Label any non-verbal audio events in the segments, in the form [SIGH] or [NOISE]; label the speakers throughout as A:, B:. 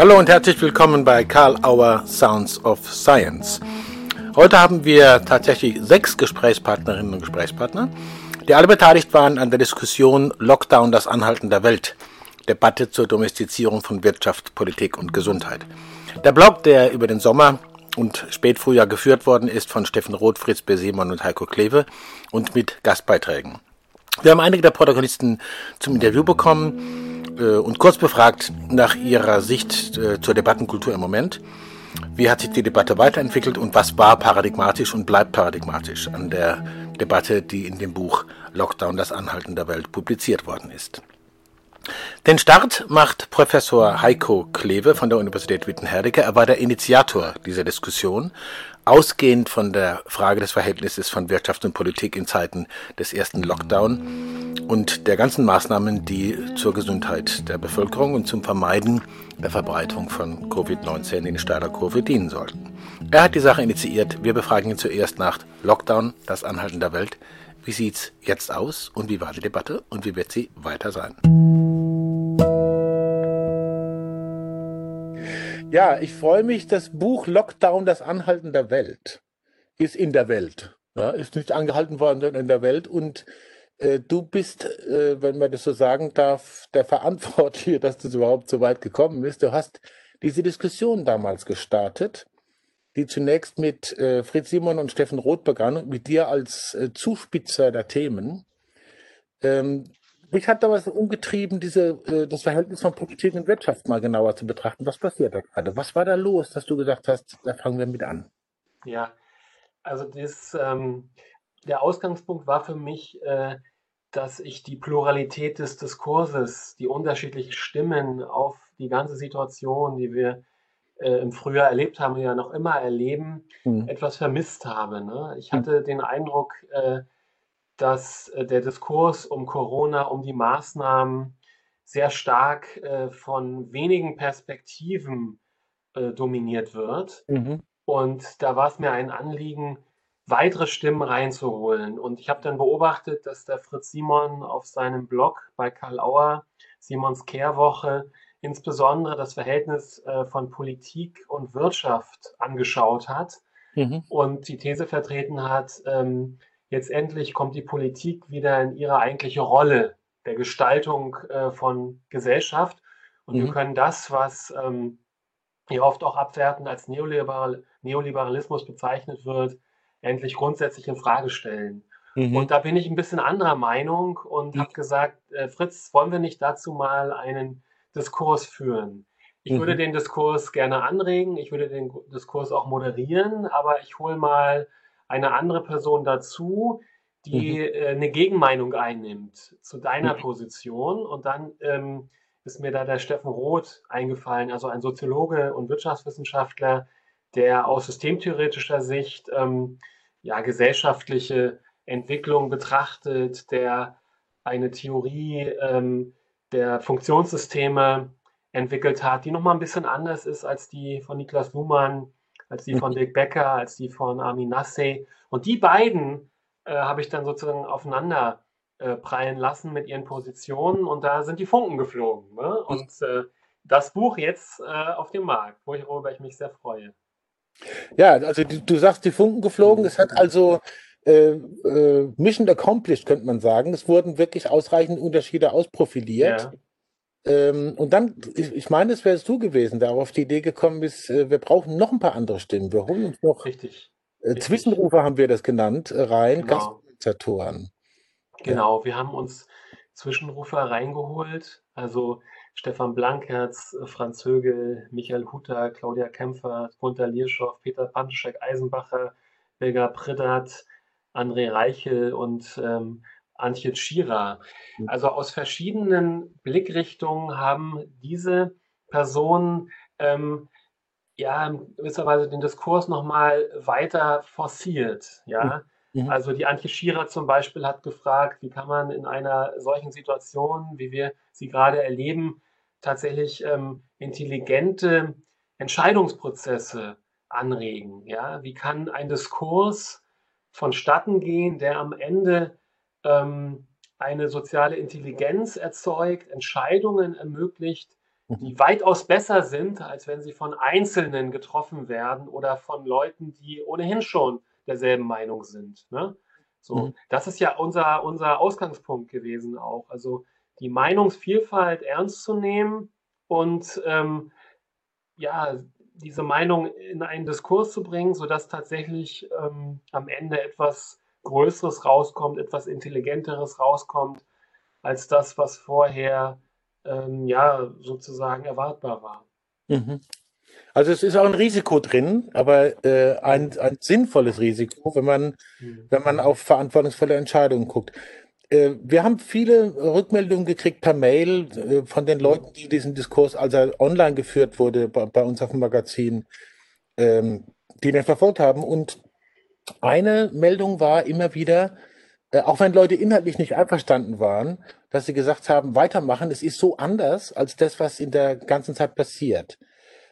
A: Hallo und herzlich willkommen bei Karl Auer Sounds of Science. Heute haben wir tatsächlich sechs Gesprächspartnerinnen und Gesprächspartner, die alle beteiligt waren an der Diskussion Lockdown, das Anhalten der Welt. Debatte zur Domestizierung von Wirtschaft, Politik und Gesundheit. Der Blog, der über den Sommer und Spätfrühjahr geführt worden ist von Steffen Roth, Fritz B. Simon und Heiko Kleve und mit Gastbeiträgen. Wir haben einige der Protagonisten zum Interview bekommen und kurz befragt nach ihrer Sicht äh, zur Debattenkultur im Moment. Wie hat sich die Debatte weiterentwickelt und was war paradigmatisch und bleibt paradigmatisch an der Debatte, die in dem Buch Lockdown, das Anhalten der Welt publiziert worden ist? Den Start macht Professor Heiko Kleve von der Universität Wittenherdecke. Er war der Initiator dieser Diskussion, ausgehend von der Frage des Verhältnisses von Wirtschaft und Politik in Zeiten des ersten Lockdown und der ganzen Maßnahmen, die zur Gesundheit der Bevölkerung und zum Vermeiden der Verbreitung von Covid-19 in steiler Kurve dienen sollten. Er hat die Sache initiiert. Wir befragen ihn zuerst nach Lockdown, das Anhalten der Welt. Wie sieht's jetzt aus und wie war die Debatte und wie wird sie weiter sein? Ja, ich freue mich. Das Buch Lockdown, das Anhalten der Welt ist in der Welt. Ja, ist nicht angehalten worden, sondern in der Welt. Und äh, du bist, äh, wenn man das so sagen darf, der Verantwortliche, [LAUGHS] dass das überhaupt so weit gekommen ist. Du hast diese Diskussion damals gestartet, die zunächst mit äh, Fritz Simon und Steffen Roth begann und mit dir als äh, Zuspitzer der Themen. Ähm, mich hat damals umgetrieben, diese, äh, das Verhältnis von Politik und Wirtschaft mal genauer zu betrachten. Was passiert da gerade? Was war da los, dass du gesagt hast, da fangen wir mit an?
B: Ja, also das, ähm, der Ausgangspunkt war für mich, äh, dass ich die Pluralität des Diskurses, die unterschiedlichen Stimmen auf die ganze Situation, die wir äh, im Frühjahr erlebt haben und ja noch immer erleben, mhm. etwas vermisst habe. Ne? Ich hm. hatte mhm. den Eindruck, äh, dass äh, der Diskurs um Corona, um die Maßnahmen sehr stark äh, von wenigen Perspektiven äh, dominiert wird. Mhm. Und da war es mir ein Anliegen, weitere Stimmen reinzuholen. Und ich habe dann beobachtet, dass der Fritz Simon auf seinem Blog bei Karl Auer, Simons Kehrwoche, insbesondere das Verhältnis äh, von Politik und Wirtschaft angeschaut hat mhm. und die These vertreten hat, ähm, jetzt endlich kommt die Politik wieder in ihre eigentliche Rolle der Gestaltung äh, von Gesellschaft. Und mhm. wir können das, was ähm, hier oft auch abwertend als Neoliberal Neoliberalismus bezeichnet wird, endlich grundsätzlich in Frage stellen. Mhm. Und da bin ich ein bisschen anderer Meinung und mhm. habe gesagt, äh, Fritz, wollen wir nicht dazu mal einen Diskurs führen? Ich mhm. würde den Diskurs gerne anregen, ich würde den Diskurs auch moderieren, aber ich hole mal eine andere Person dazu, die mhm. äh, eine Gegenmeinung einnimmt zu deiner mhm. Position. Und dann ähm, ist mir da der Steffen Roth eingefallen, also ein Soziologe und Wirtschaftswissenschaftler, der aus systemtheoretischer Sicht ähm, ja, gesellschaftliche Entwicklung betrachtet, der eine Theorie ähm, der Funktionssysteme entwickelt hat, die nochmal ein bisschen anders ist als die von Niklas Luhmann als die von Dirk Becker, als die von Armin Nassé. Und die beiden äh, habe ich dann sozusagen aufeinander äh, prallen lassen mit ihren Positionen und da sind die Funken geflogen. Ne? Und äh, das Buch jetzt äh, auf dem Markt, worüber ich mich sehr freue.
A: Ja, also du, du sagst, die Funken geflogen. Es hat also äh, äh, Mission accomplished, könnte man sagen. Es wurden wirklich ausreichend Unterschiede ausprofiliert. Ja. Ähm, und dann, ich, ich meine, es wärst du gewesen, der auf die Idee gekommen ist, äh, wir brauchen noch ein paar andere Stimmen. Wir holen uns noch
B: Richtig.
A: Äh, Zwischenrufer haben wir das genannt, äh, rein, genau. Gastorganisatoren.
B: Genau, wir haben uns Zwischenrufer reingeholt, also Stefan Blankherz, äh, Franz Högel, Michael Hutter, Claudia Kämpfer, Gunter Lierschow, Peter Panschek, Eisenbacher, Belga Priddert, André Reichel und ähm, Antje Tschira. Mhm. Also aus verschiedenen Blickrichtungen haben diese Personen ähm, ja in gewisser Weise den Diskurs nochmal weiter forciert. Ja. Mhm. mhm. Also die Antje Schierer zum Beispiel hat gefragt, wie kann man in einer solchen Situation, wie wir sie gerade erleben, tatsächlich ähm, intelligente Entscheidungsprozesse anregen. Ja? Wie kann ein Diskurs vonstatten gehen, der am Ende ähm, eine soziale Intelligenz erzeugt, Entscheidungen ermöglicht, die weitaus besser sind, als wenn sie von Einzelnen getroffen werden oder von Leuten, die ohnehin schon derselben Meinung sind. Ne? So, mhm. das ist ja unser, unser Ausgangspunkt gewesen auch. Also die Meinungsvielfalt ernst zu nehmen und ähm, ja, diese Meinung in einen Diskurs zu bringen, sodass tatsächlich ähm, am Ende etwas Größeres rauskommt, etwas Intelligenteres rauskommt, als das, was vorher ähm, ja sozusagen erwartbar war.
A: Mhm. Also es ist auch ein Risiko drin, aber äh, ein, ein sinnvolles Risiko, wenn man, mhm. wenn man auf verantwortungsvolle Entscheidungen guckt. Äh, wir haben viele Rückmeldungen gekriegt per Mail äh, von den Leuten, die diesen Diskurs, als er online geführt wurde, bei, bei uns auf dem Magazin, ähm, die den verfolgt haben. Und eine Meldung war immer wieder, äh, auch wenn Leute inhaltlich nicht einverstanden waren, dass sie gesagt haben, weitermachen, es ist so anders als das, was in der ganzen Zeit passiert.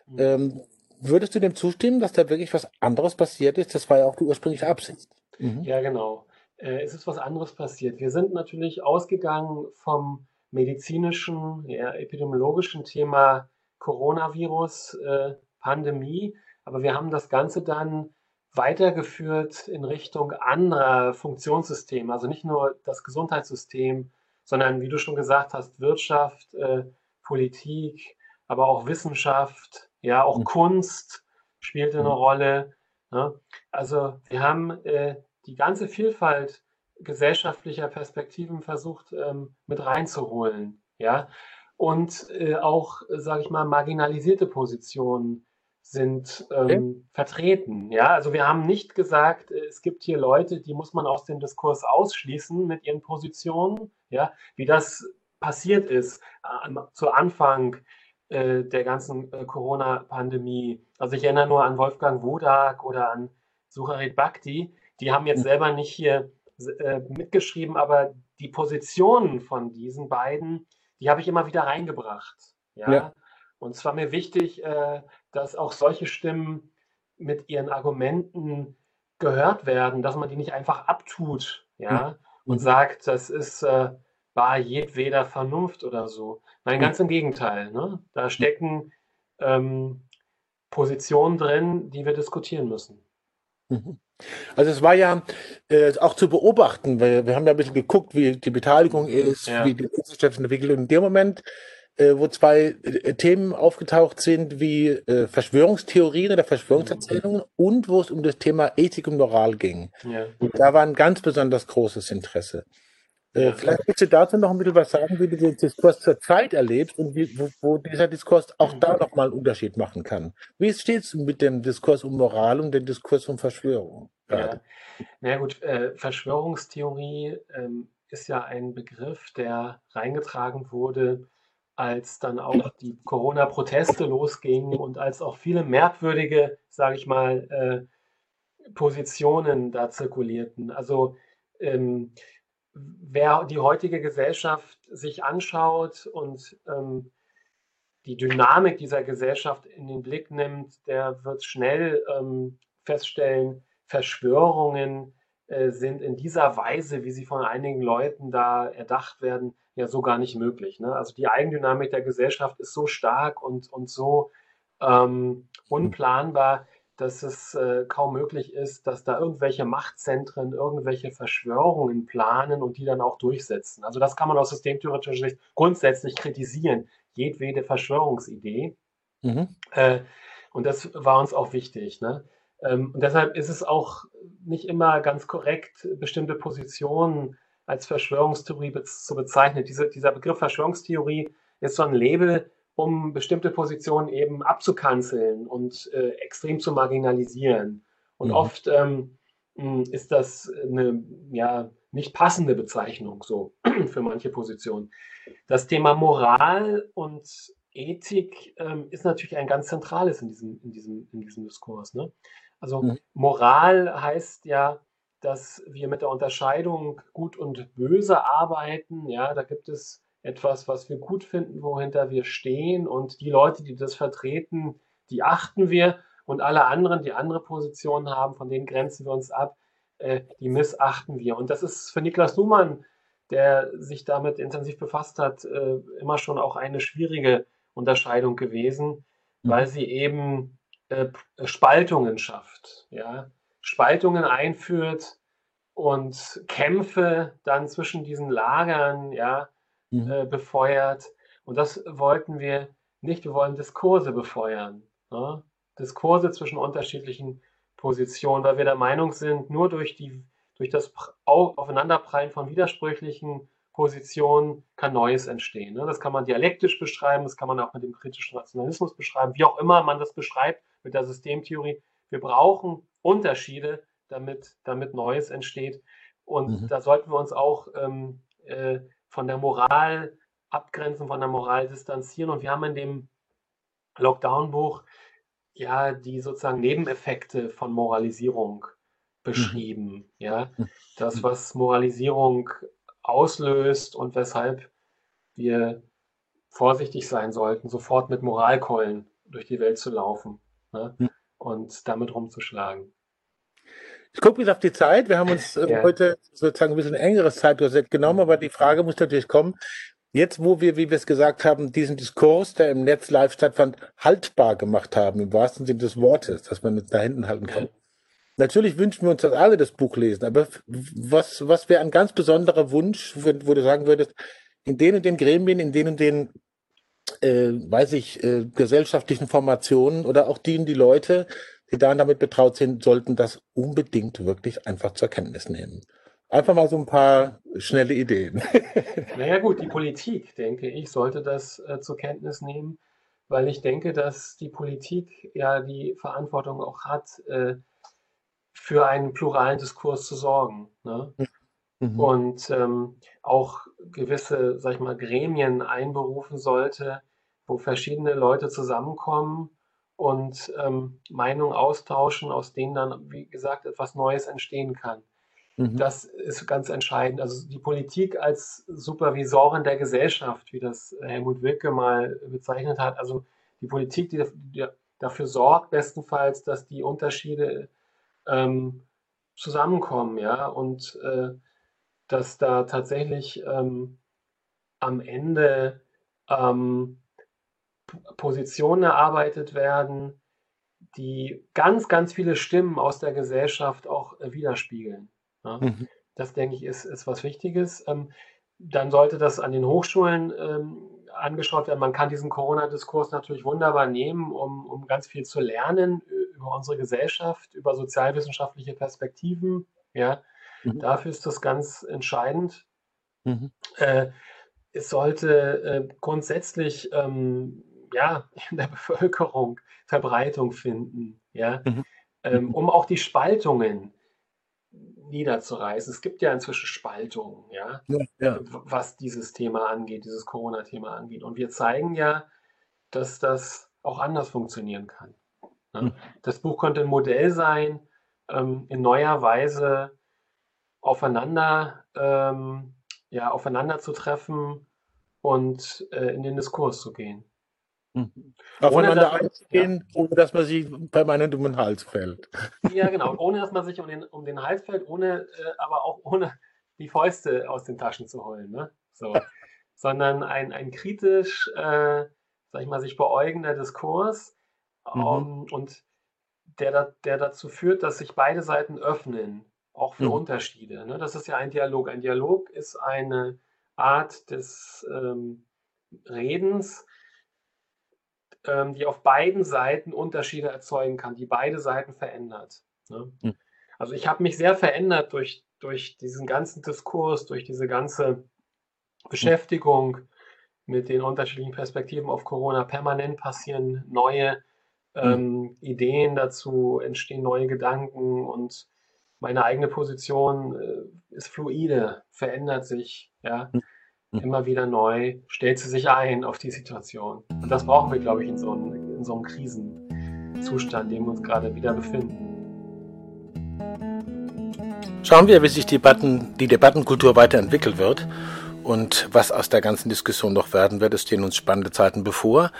A: Mhm. Ähm, würdest du dem zustimmen, dass da wirklich was anderes passiert ist? Das war ja auch die ursprüngliche Absicht.
B: Mhm. Ja, genau. Äh, es ist was anderes passiert. Wir sind natürlich ausgegangen vom medizinischen, ja, epidemiologischen Thema Coronavirus, äh, Pandemie, aber wir haben das Ganze dann weitergeführt in Richtung anderer Funktionssysteme, also nicht nur das Gesundheitssystem, sondern wie du schon gesagt hast, Wirtschaft, äh, Politik, aber auch Wissenschaft, ja, auch mhm. Kunst spielte eine mhm. Rolle. Ne? Also wir haben äh, die ganze Vielfalt gesellschaftlicher Perspektiven versucht ähm, mit reinzuholen, ja, und äh, auch, sage ich mal, marginalisierte Positionen sind ähm, okay. vertreten. Ja, also wir haben nicht gesagt, äh, es gibt hier Leute, die muss man aus dem Diskurs ausschließen mit ihren Positionen. Ja, wie das passiert ist äh, zu Anfang äh, der ganzen äh, Corona-Pandemie. Also ich erinnere nur an Wolfgang Wodak oder an Sucharit Bhakti. Die haben jetzt hm. selber nicht hier äh, mitgeschrieben, aber die Positionen von diesen beiden, die habe ich immer wieder reingebracht. Ja. ja. Und es war mir wichtig, äh, dass auch solche Stimmen mit ihren Argumenten gehört werden, dass man die nicht einfach abtut, ja, mhm. und sagt, das ist äh, war jedweder Vernunft oder so. Nein, mhm. ganz im Gegenteil. Ne? Da stecken ähm, Positionen drin, die wir diskutieren müssen.
A: Mhm. Also es war ja äh, auch zu beobachten, weil wir haben ja ein bisschen geguckt, wie die Beteiligung ist, ja. wie die Wissenschaft entwickelt. Und in dem Moment äh, wo zwei äh, Themen aufgetaucht sind wie äh, Verschwörungstheorien oder Verschwörungserzählungen und wo es um das Thema Ethik und Moral ging. Ja. Und da war ein ganz besonders großes Interesse. Äh, ja. Vielleicht willst du dazu noch ein bisschen was sagen, wie du den Diskurs zur Zeit erlebst und wie, wo, wo dieser Diskurs auch da nochmal einen Unterschied machen kann. Wie steht es mit dem Diskurs um Moral und dem Diskurs um Verschwörung?
B: Ja, na gut, äh, Verschwörungstheorie ähm, ist ja ein Begriff, der reingetragen wurde als dann auch die Corona-Proteste losgingen und als auch viele merkwürdige, sage ich mal, äh, Positionen da zirkulierten. Also ähm, wer die heutige Gesellschaft sich anschaut und ähm, die Dynamik dieser Gesellschaft in den Blick nimmt, der wird schnell ähm, feststellen, Verschwörungen sind in dieser Weise, wie sie von einigen Leuten da erdacht werden, ja so gar nicht möglich. Ne? Also die Eigendynamik der Gesellschaft ist so stark und, und so ähm, unplanbar, dass es äh, kaum möglich ist, dass da irgendwelche Machtzentren irgendwelche Verschwörungen planen und die dann auch durchsetzen. Also das kann man aus systemtheoretischer Sicht grundsätzlich kritisieren, jedwede Verschwörungsidee. Mhm. Äh, und das war uns auch wichtig. Ne? Ähm, und deshalb ist es auch nicht immer ganz korrekt, bestimmte Positionen als Verschwörungstheorie zu bezeichnen. Diese, dieser Begriff Verschwörungstheorie ist so ein Label, um bestimmte Positionen eben abzukanzeln und äh, extrem zu marginalisieren. Und mhm. oft ähm, ist das eine ja, nicht passende Bezeichnung so [CLEARS THROAT] für manche Positionen. Das Thema Moral und Ethik ähm, ist natürlich ein ganz zentrales in diesem, in diesem, in diesem Diskurs. Ne? Also mhm. Moral heißt ja, dass wir mit der Unterscheidung gut und böse arbeiten. Ja, da gibt es etwas, was wir gut finden, wohinter wir stehen und die Leute, die das vertreten, die achten wir und alle anderen, die andere Positionen haben, von denen grenzen wir uns ab, äh, die missachten wir. Und das ist für Niklas Luhmann, der sich damit intensiv befasst hat, äh, immer schon auch eine schwierige Unterscheidung gewesen, mhm. weil sie eben äh, Spaltungen schafft, ja, Spaltungen einführt und Kämpfe dann zwischen diesen Lagern, ja, mhm. äh, befeuert. Und das wollten wir nicht. Wir wollen Diskurse befeuern. Ne? Diskurse zwischen unterschiedlichen Positionen, weil wir der Meinung sind, nur durch, die, durch das Aufeinanderprallen von widersprüchlichen Positionen kann Neues entstehen. Ne? Das kann man dialektisch beschreiben, das kann man auch mit dem kritischen Nationalismus beschreiben, wie auch immer man das beschreibt mit der Systemtheorie. Wir brauchen Unterschiede, damit, damit Neues entsteht. Und mhm. da sollten wir uns auch ähm, äh, von der Moral abgrenzen, von der Moral distanzieren. Und wir haben in dem Lockdown-Buch ja die sozusagen Nebeneffekte von Moralisierung beschrieben. Mhm. Ja, mhm. das, was Moralisierung auslöst und weshalb wir vorsichtig sein sollten, sofort mit Moralkeulen durch die Welt zu laufen ne? mhm. und damit rumzuschlagen.
A: Ich gucke jetzt auf die Zeit. Wir haben uns [LAUGHS] äh, ja. heute sozusagen ein bisschen engeres Zeitkorsett genommen, aber die Frage muss natürlich kommen, jetzt wo wir, wie wir es gesagt haben, diesen Diskurs, der im Netz live stattfand, haltbar gemacht haben, im wahrsten Sinne des Wortes, dass man es da hinten halten kann. Natürlich wünschen wir uns, dass alle das Buch lesen, aber was, was wäre ein ganz besonderer Wunsch, wo, wo du sagen würdest, in den und den Gremien, in den und den, äh, weiß ich, äh, gesellschaftlichen Formationen oder auch und die Leute, die da damit betraut sind, sollten das unbedingt wirklich einfach zur Kenntnis nehmen. Einfach mal so ein paar schnelle Ideen. [LAUGHS]
B: Naja gut, die Politik, denke ich, sollte das äh, zur Kenntnis nehmen, weil ich denke, dass die Politik ja die Verantwortung auch hat, äh, für einen pluralen Diskurs zu sorgen. Ne? Mhm. Und ähm, auch gewisse, sag ich mal, Gremien einberufen sollte, wo verschiedene Leute zusammenkommen und ähm, Meinungen austauschen, aus denen dann, wie gesagt, etwas Neues entstehen kann. Mhm. Das ist ganz entscheidend. Also die Politik als Supervisorin der Gesellschaft, wie das Helmut Wilke mal bezeichnet hat, also die Politik, die, die dafür sorgt, bestenfalls, dass die Unterschiede ähm, zusammenkommen, ja, und äh, dass da tatsächlich ähm, am Ende ähm, Positionen erarbeitet werden, die ganz, ganz viele Stimmen aus der Gesellschaft auch äh, widerspiegeln. Ja. Mhm. Das, denke ich, ist, ist was Wichtiges. Ähm, dann sollte das an den Hochschulen ähm, angeschaut werden. Man kann diesen Corona-Diskurs natürlich wunderbar nehmen, um, um ganz viel zu lernen über unsere Gesellschaft, über sozialwissenschaftliche Perspektiven. Ja, mhm. dafür ist das ganz entscheidend. Mhm. Äh, es sollte äh, grundsätzlich ähm, ja, [LAUGHS] in der Bevölkerung Verbreitung finden, ja, mhm. ähm, mhm. um auch die Spaltungen niederzureißen. Es gibt ja inzwischen Spaltungen, ja, ja, ja. was dieses Thema angeht, dieses Corona-Thema angeht. Und wir zeigen ja, dass das auch anders funktionieren kann. Ne? Mhm. Das Buch könnte ein Modell sein, ähm, in neuer Weise aufeinander, ähm, ja, aufeinander zu treffen und äh, in den Diskurs zu gehen.
A: Mhm. Aufeinander einzugehen, ja. ohne dass man sich permanent um den Hals fällt. [LAUGHS]
B: Ja, genau. Ohne dass man sich um den, um den Hals fällt, ohne, äh, aber auch ohne die Fäuste aus den Taschen zu holen. Ne? So. [LAUGHS] Sondern ein, ein kritisch, äh, sag ich mal, sich beäugender Diskurs mhm. um, und der, der dazu führt, dass sich beide Seiten öffnen, auch für mhm. Unterschiede. Ne? Das ist ja ein Dialog. Ein Dialog ist eine Art des ähm, Redens, ähm, die auf beiden Seiten Unterschiede erzeugen kann, die beide Seiten verändert. Ne? Mhm. Also ich habe mich sehr verändert durch, durch diesen ganzen Diskurs, durch diese ganze Beschäftigung mit den unterschiedlichen Perspektiven auf Corona. Permanent passieren neue ähm, mhm. Ideen dazu, entstehen neue Gedanken und meine eigene Position äh, ist fluide, verändert sich. Ja. Mhm. Hm. immer wieder neu, stellt sie sich ein auf die Situation. Und das brauchen wir, glaube ich, in so einem, in so einem Krisenzustand, in dem wir uns gerade wieder befinden.
A: Schauen wir, wie sich die, Debatten, die Debattenkultur weiterentwickelt wird und was aus der ganzen Diskussion noch werden wird. Es stehen uns spannende Zeiten bevor.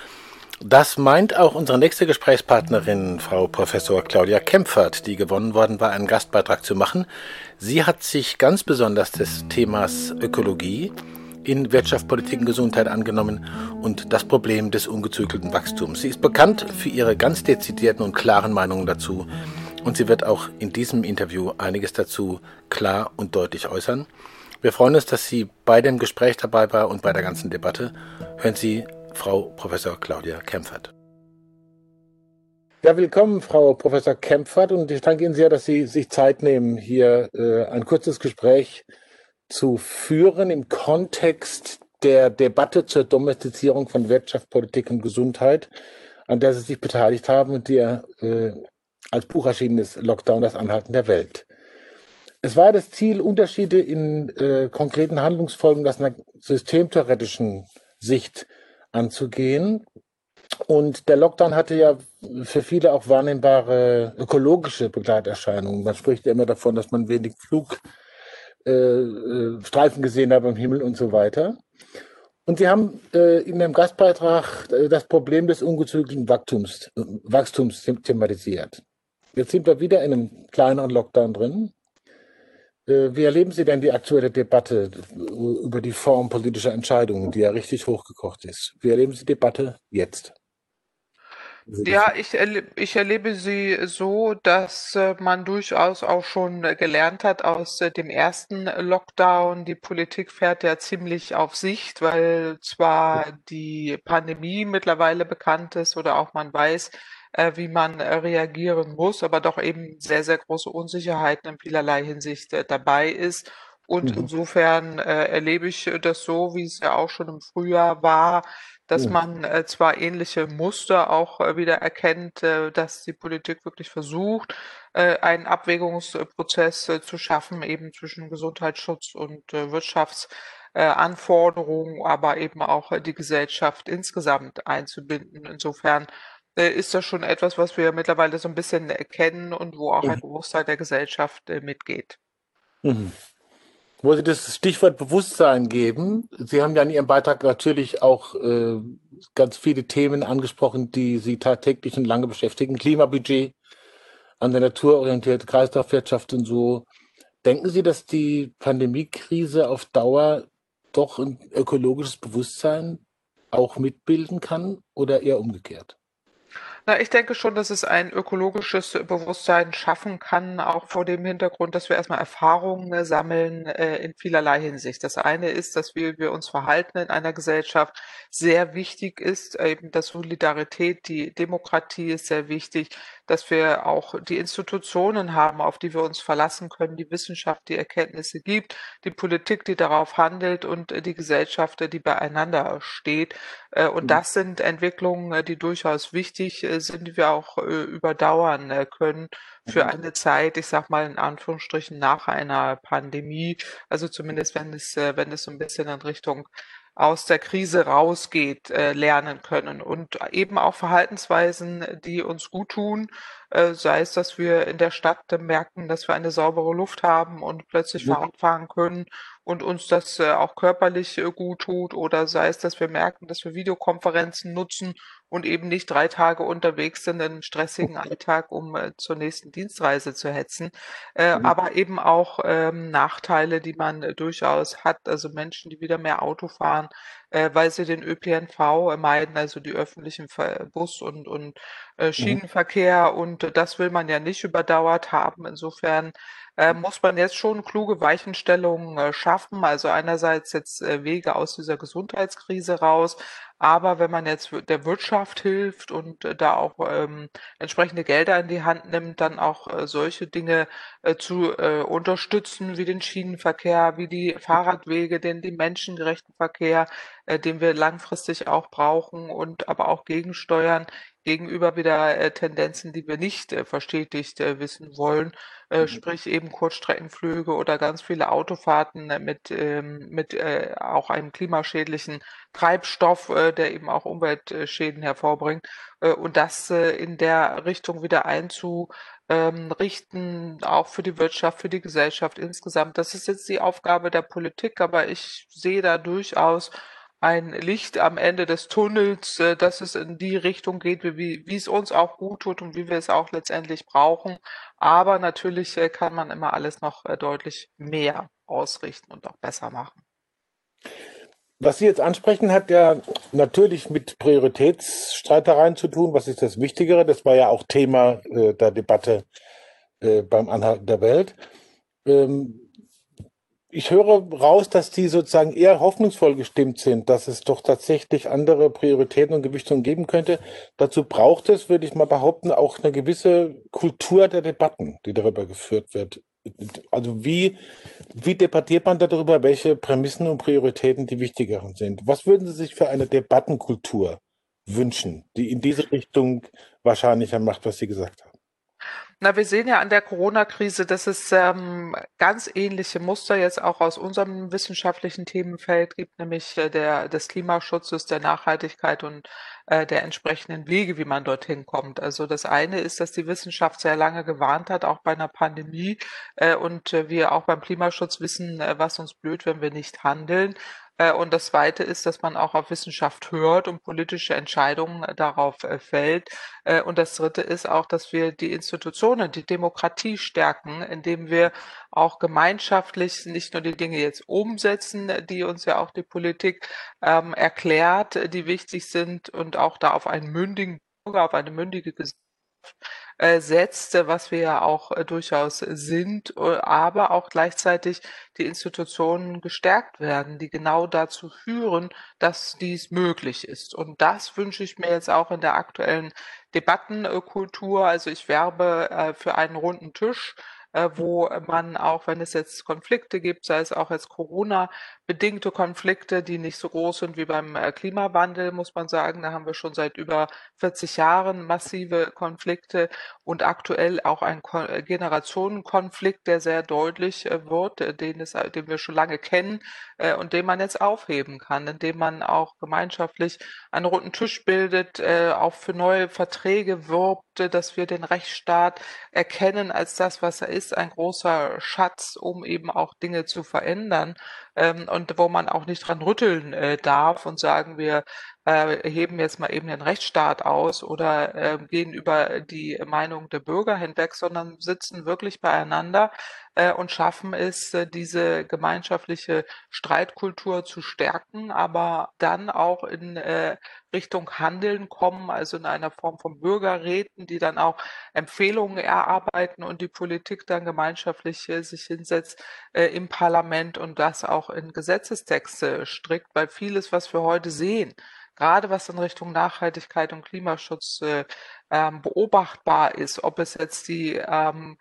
A: Das meint auch unsere nächste Gesprächspartnerin, Frau Professor Claudia Kempfert, die gewonnen worden war, einen Gastbeitrag zu machen. Sie hat sich ganz besonders des Themas Ökologie in Wirtschaft, Politik und Gesundheit angenommen und das Problem des ungezügelten Wachstums. Sie ist bekannt für ihre ganz dezidierten und klaren Meinungen dazu und sie wird auch in diesem Interview einiges dazu klar und deutlich äußern. Wir freuen uns, dass sie bei dem Gespräch dabei war und bei der ganzen Debatte. Hören Sie Frau Professor Claudia Kempfert. Ja, willkommen, Frau Professor Kempfert, und ich danke Ihnen sehr, dass Sie sich Zeit nehmen, hier äh, ein kurzes Gespräch zu führen im Kontext der Debatte zur Domestizierung von Wirtschaft, Politik und Gesundheit, an der Sie sich beteiligt haben und die äh, als Buch erschienen ist, Lockdown, das Anhalten der Welt. Es war das Ziel, Unterschiede in äh, konkreten Handlungsfolgen aus einer systemtheoretischen Sicht anzugehen. Und der Lockdown hatte ja für viele auch wahrnehmbare ökologische Begleiterscheinungen. Man spricht ja immer davon, dass man wenig Flugstreifen äh, gesehen hat am Himmel und so weiter. Und Sie haben äh, in dem Gastbeitrag äh, das Problem des ungezügelten Wachstums, Wachstums thematisiert. Jetzt sind wir wieder in einem kleineren Lockdown drin. Äh, wie erleben Sie denn die aktuelle Debatte über die Form politischer Entscheidungen, die ja richtig hochgekocht ist? Wie erleben Sie die Debatte jetzt?
C: Ja, ich, erlebe, ich erlebe sie so, dass äh, man durchaus auch schon gelernt hat aus äh, dem ersten Lockdown. Die Politik fährt ja ziemlich auf Sicht, weil zwar die Pandemie mittlerweile bekannt ist oder auch man weiß, äh, wie man reagieren muss, aber doch eben sehr, sehr große Unsicherheiten in vielerlei Hinsicht dabei ist. Und mhm. insofern erlebe ich das so, wie es ja auch schon im Frühjahr war, dass mhm. man äh, zwar ähnliche Muster auch äh, wieder erkennt, äh, dass die Politik wirklich versucht, äh, einen Abwägungsprozess äh, zu schaffen, eben zwischen Gesundheitsschutz und äh, Wirtschaftsanforderungen, aber eben auch die Gesellschaft insgesamt einzubinden. Insofern ist das schon etwas, was wir mittlerweile so ein bisschen erkennen und wo auch ein mhm. Großteil der Gesellschaft mitgeht.
A: Mhm wo Sie das Stichwort Bewusstsein geben. Sie haben ja in Ihrem Beitrag natürlich auch äh, ganz viele Themen angesprochen, die Sie tagtäglich und lange beschäftigen. Klimabudget, an der Natur orientierte Kreislaufwirtschaft und so. Denken Sie, dass die Pandemiekrise auf Dauer doch ein ökologisches Bewusstsein auch mitbilden kann oder eher umgekehrt?
C: Na, ich denke schon, dass es ein ökologisches Bewusstsein schaffen kann, auch vor dem Hintergrund, dass wir erstmal Erfahrungen äh, sammeln äh, in vielerlei Hinsicht. Das eine ist, dass wir, wir uns verhalten in einer Gesellschaft sehr wichtig ist, eben dass Solidarität, die Demokratie ist sehr wichtig, dass wir auch die Institutionen haben, auf die wir uns verlassen können, die Wissenschaft, die Erkenntnisse gibt, die Politik, die darauf handelt und äh, die Gesellschaft, die beieinander steht. Äh, und mhm. das sind Entwicklungen, äh, die durchaus wichtig sind, die wir auch überdauern können für mhm. eine Zeit, ich sag mal in Anführungsstrichen nach einer Pandemie. Also zumindest wenn es, wenn es so ein bisschen in Richtung aus der Krise rausgeht, äh, lernen können und eben auch Verhaltensweisen, die uns gut tun, äh, sei es, dass wir in der Stadt merken, dass wir eine saubere Luft haben und plötzlich ja. Fahrrad fahren können und uns das äh, auch körperlich äh, gut tut oder sei es, dass wir merken, dass wir Videokonferenzen nutzen und eben nicht drei Tage unterwegs sind in stressigen Alltag, um äh, zur nächsten Dienstreise zu hetzen, äh, mhm. aber eben auch ähm, Nachteile, die man äh, durchaus hat, also Menschen, die wieder mehr Auto fahren, äh, weil sie den ÖPNV meiden, also die öffentlichen Bus- und, und äh, mhm. Schienenverkehr und das will man ja nicht überdauert haben. Insofern äh, muss man jetzt schon kluge Weichenstellungen äh, schaffen. Also einerseits jetzt äh, Wege aus dieser Gesundheitskrise raus, aber wenn man jetzt der Wirtschaft hilft und äh, da auch ähm, entsprechende Gelder in die Hand nimmt, dann auch äh, solche Dinge äh, zu äh, unterstützen, wie den Schienenverkehr, wie die Fahrradwege, den die menschengerechten Verkehr, äh, den wir langfristig auch brauchen und aber auch gegensteuern gegenüber wieder äh, Tendenzen, die wir nicht äh, verstetigt äh, wissen wollen. Mhm. sprich eben Kurzstreckenflüge oder ganz viele Autofahrten mit, ähm, mit auch einem klimaschädlichen Treibstoff, der eben auch Umweltschäden hervorbringt. Und das in der Richtung wieder einzurichten, ähm, auch für die Wirtschaft, für die Gesellschaft insgesamt. Das ist jetzt die Aufgabe der Politik, aber ich sehe da durchaus ein Licht am Ende des Tunnels, äh, dass es in die Richtung geht, wie, wie es uns auch gut tut und wie wir es auch letztendlich brauchen. Aber natürlich äh, kann man immer alles noch äh, deutlich mehr ausrichten und auch besser machen.
A: Was Sie jetzt ansprechen, hat ja natürlich mit Prioritätsstreitereien zu tun. Was ist das Wichtigere? Das war ja auch Thema äh, der Debatte äh, beim Anhalten der Welt. Ähm, ich höre raus, dass die sozusagen eher hoffnungsvoll gestimmt sind, dass es doch tatsächlich andere Prioritäten und Gewichtungen geben könnte. Dazu braucht es, würde ich mal behaupten, auch eine gewisse Kultur der Debatten, die darüber geführt wird. Also wie, wie debattiert man darüber, welche Prämissen und Prioritäten die wichtigeren sind? Was würden Sie sich für eine Debattenkultur wünschen, die in diese Richtung wahrscheinlicher macht, was Sie gesagt haben?
C: Na, wir sehen ja an der Corona-Krise, dass es ähm, ganz ähnliche Muster jetzt auch aus unserem wissenschaftlichen Themenfeld gibt, nämlich äh, der, des Klimaschutzes, der Nachhaltigkeit und äh, der entsprechenden Wege, wie man dorthin kommt. Also das eine ist, dass die Wissenschaft sehr lange gewarnt hat, auch bei einer Pandemie, äh, und äh, wir auch beim Klimaschutz wissen, äh, was uns blöd, wenn wir nicht handeln. Äh, und das Zweite ist, dass man auch auf Wissenschaft hört und politische Entscheidungen äh, darauf äh, fällt. Und das Dritte ist auch, dass wir die Institutionen, die Demokratie stärken, indem wir auch gemeinschaftlich nicht nur die Dinge jetzt umsetzen, die uns ja auch die Politik ähm, erklärt, die wichtig sind und auch da auf einen mündigen Bürger, auf eine mündige Gesellschaft äh, setzt, was wir ja auch äh, durchaus sind, äh, aber auch gleichzeitig die Institutionen gestärkt werden, die genau dazu führen, dass dies möglich ist. Und das wünsche ich mir jetzt auch in der aktuellen Debattenkultur. Also ich werbe für einen runden Tisch äh, wo man auch, wenn es jetzt Konflikte gibt, sei es auch jetzt Corona-bedingte Konflikte, die nicht so groß sind wie beim äh, Klimawandel, muss man sagen, da haben wir schon seit über 40 Jahren massive Konflikte und aktuell auch ein äh, Generationenkonflikt, der sehr deutlich wird, den, es, den wir schon lange kennen und den man jetzt aufheben kann, indem man auch gemeinschaftlich einen runden Tisch bildet, auch für neue Verträge wirbt, dass wir den Rechtsstaat erkennen als das, was er ist, ein großer Schatz, um eben auch Dinge zu verändern ähm, und wo man auch nicht dran rütteln äh, darf und sagen, wir äh, heben jetzt mal eben den Rechtsstaat aus oder äh, gehen über die Meinung der Bürger hinweg, sondern sitzen wirklich beieinander äh, und schaffen es, äh, diese gemeinschaftliche Streitkultur zu stärken, aber dann auch in äh, Richtung Handeln kommen, also in einer Form von Bürgerräten, die dann auch Empfehlungen erarbeiten und die Politik dann gemeinschaftlich sich hinsetzt im Parlament und das auch in Gesetzestexte strickt, weil vieles, was wir heute sehen, gerade was in Richtung Nachhaltigkeit und Klimaschutz äh, ähm, beobachtbar ist, ob es jetzt die ähm,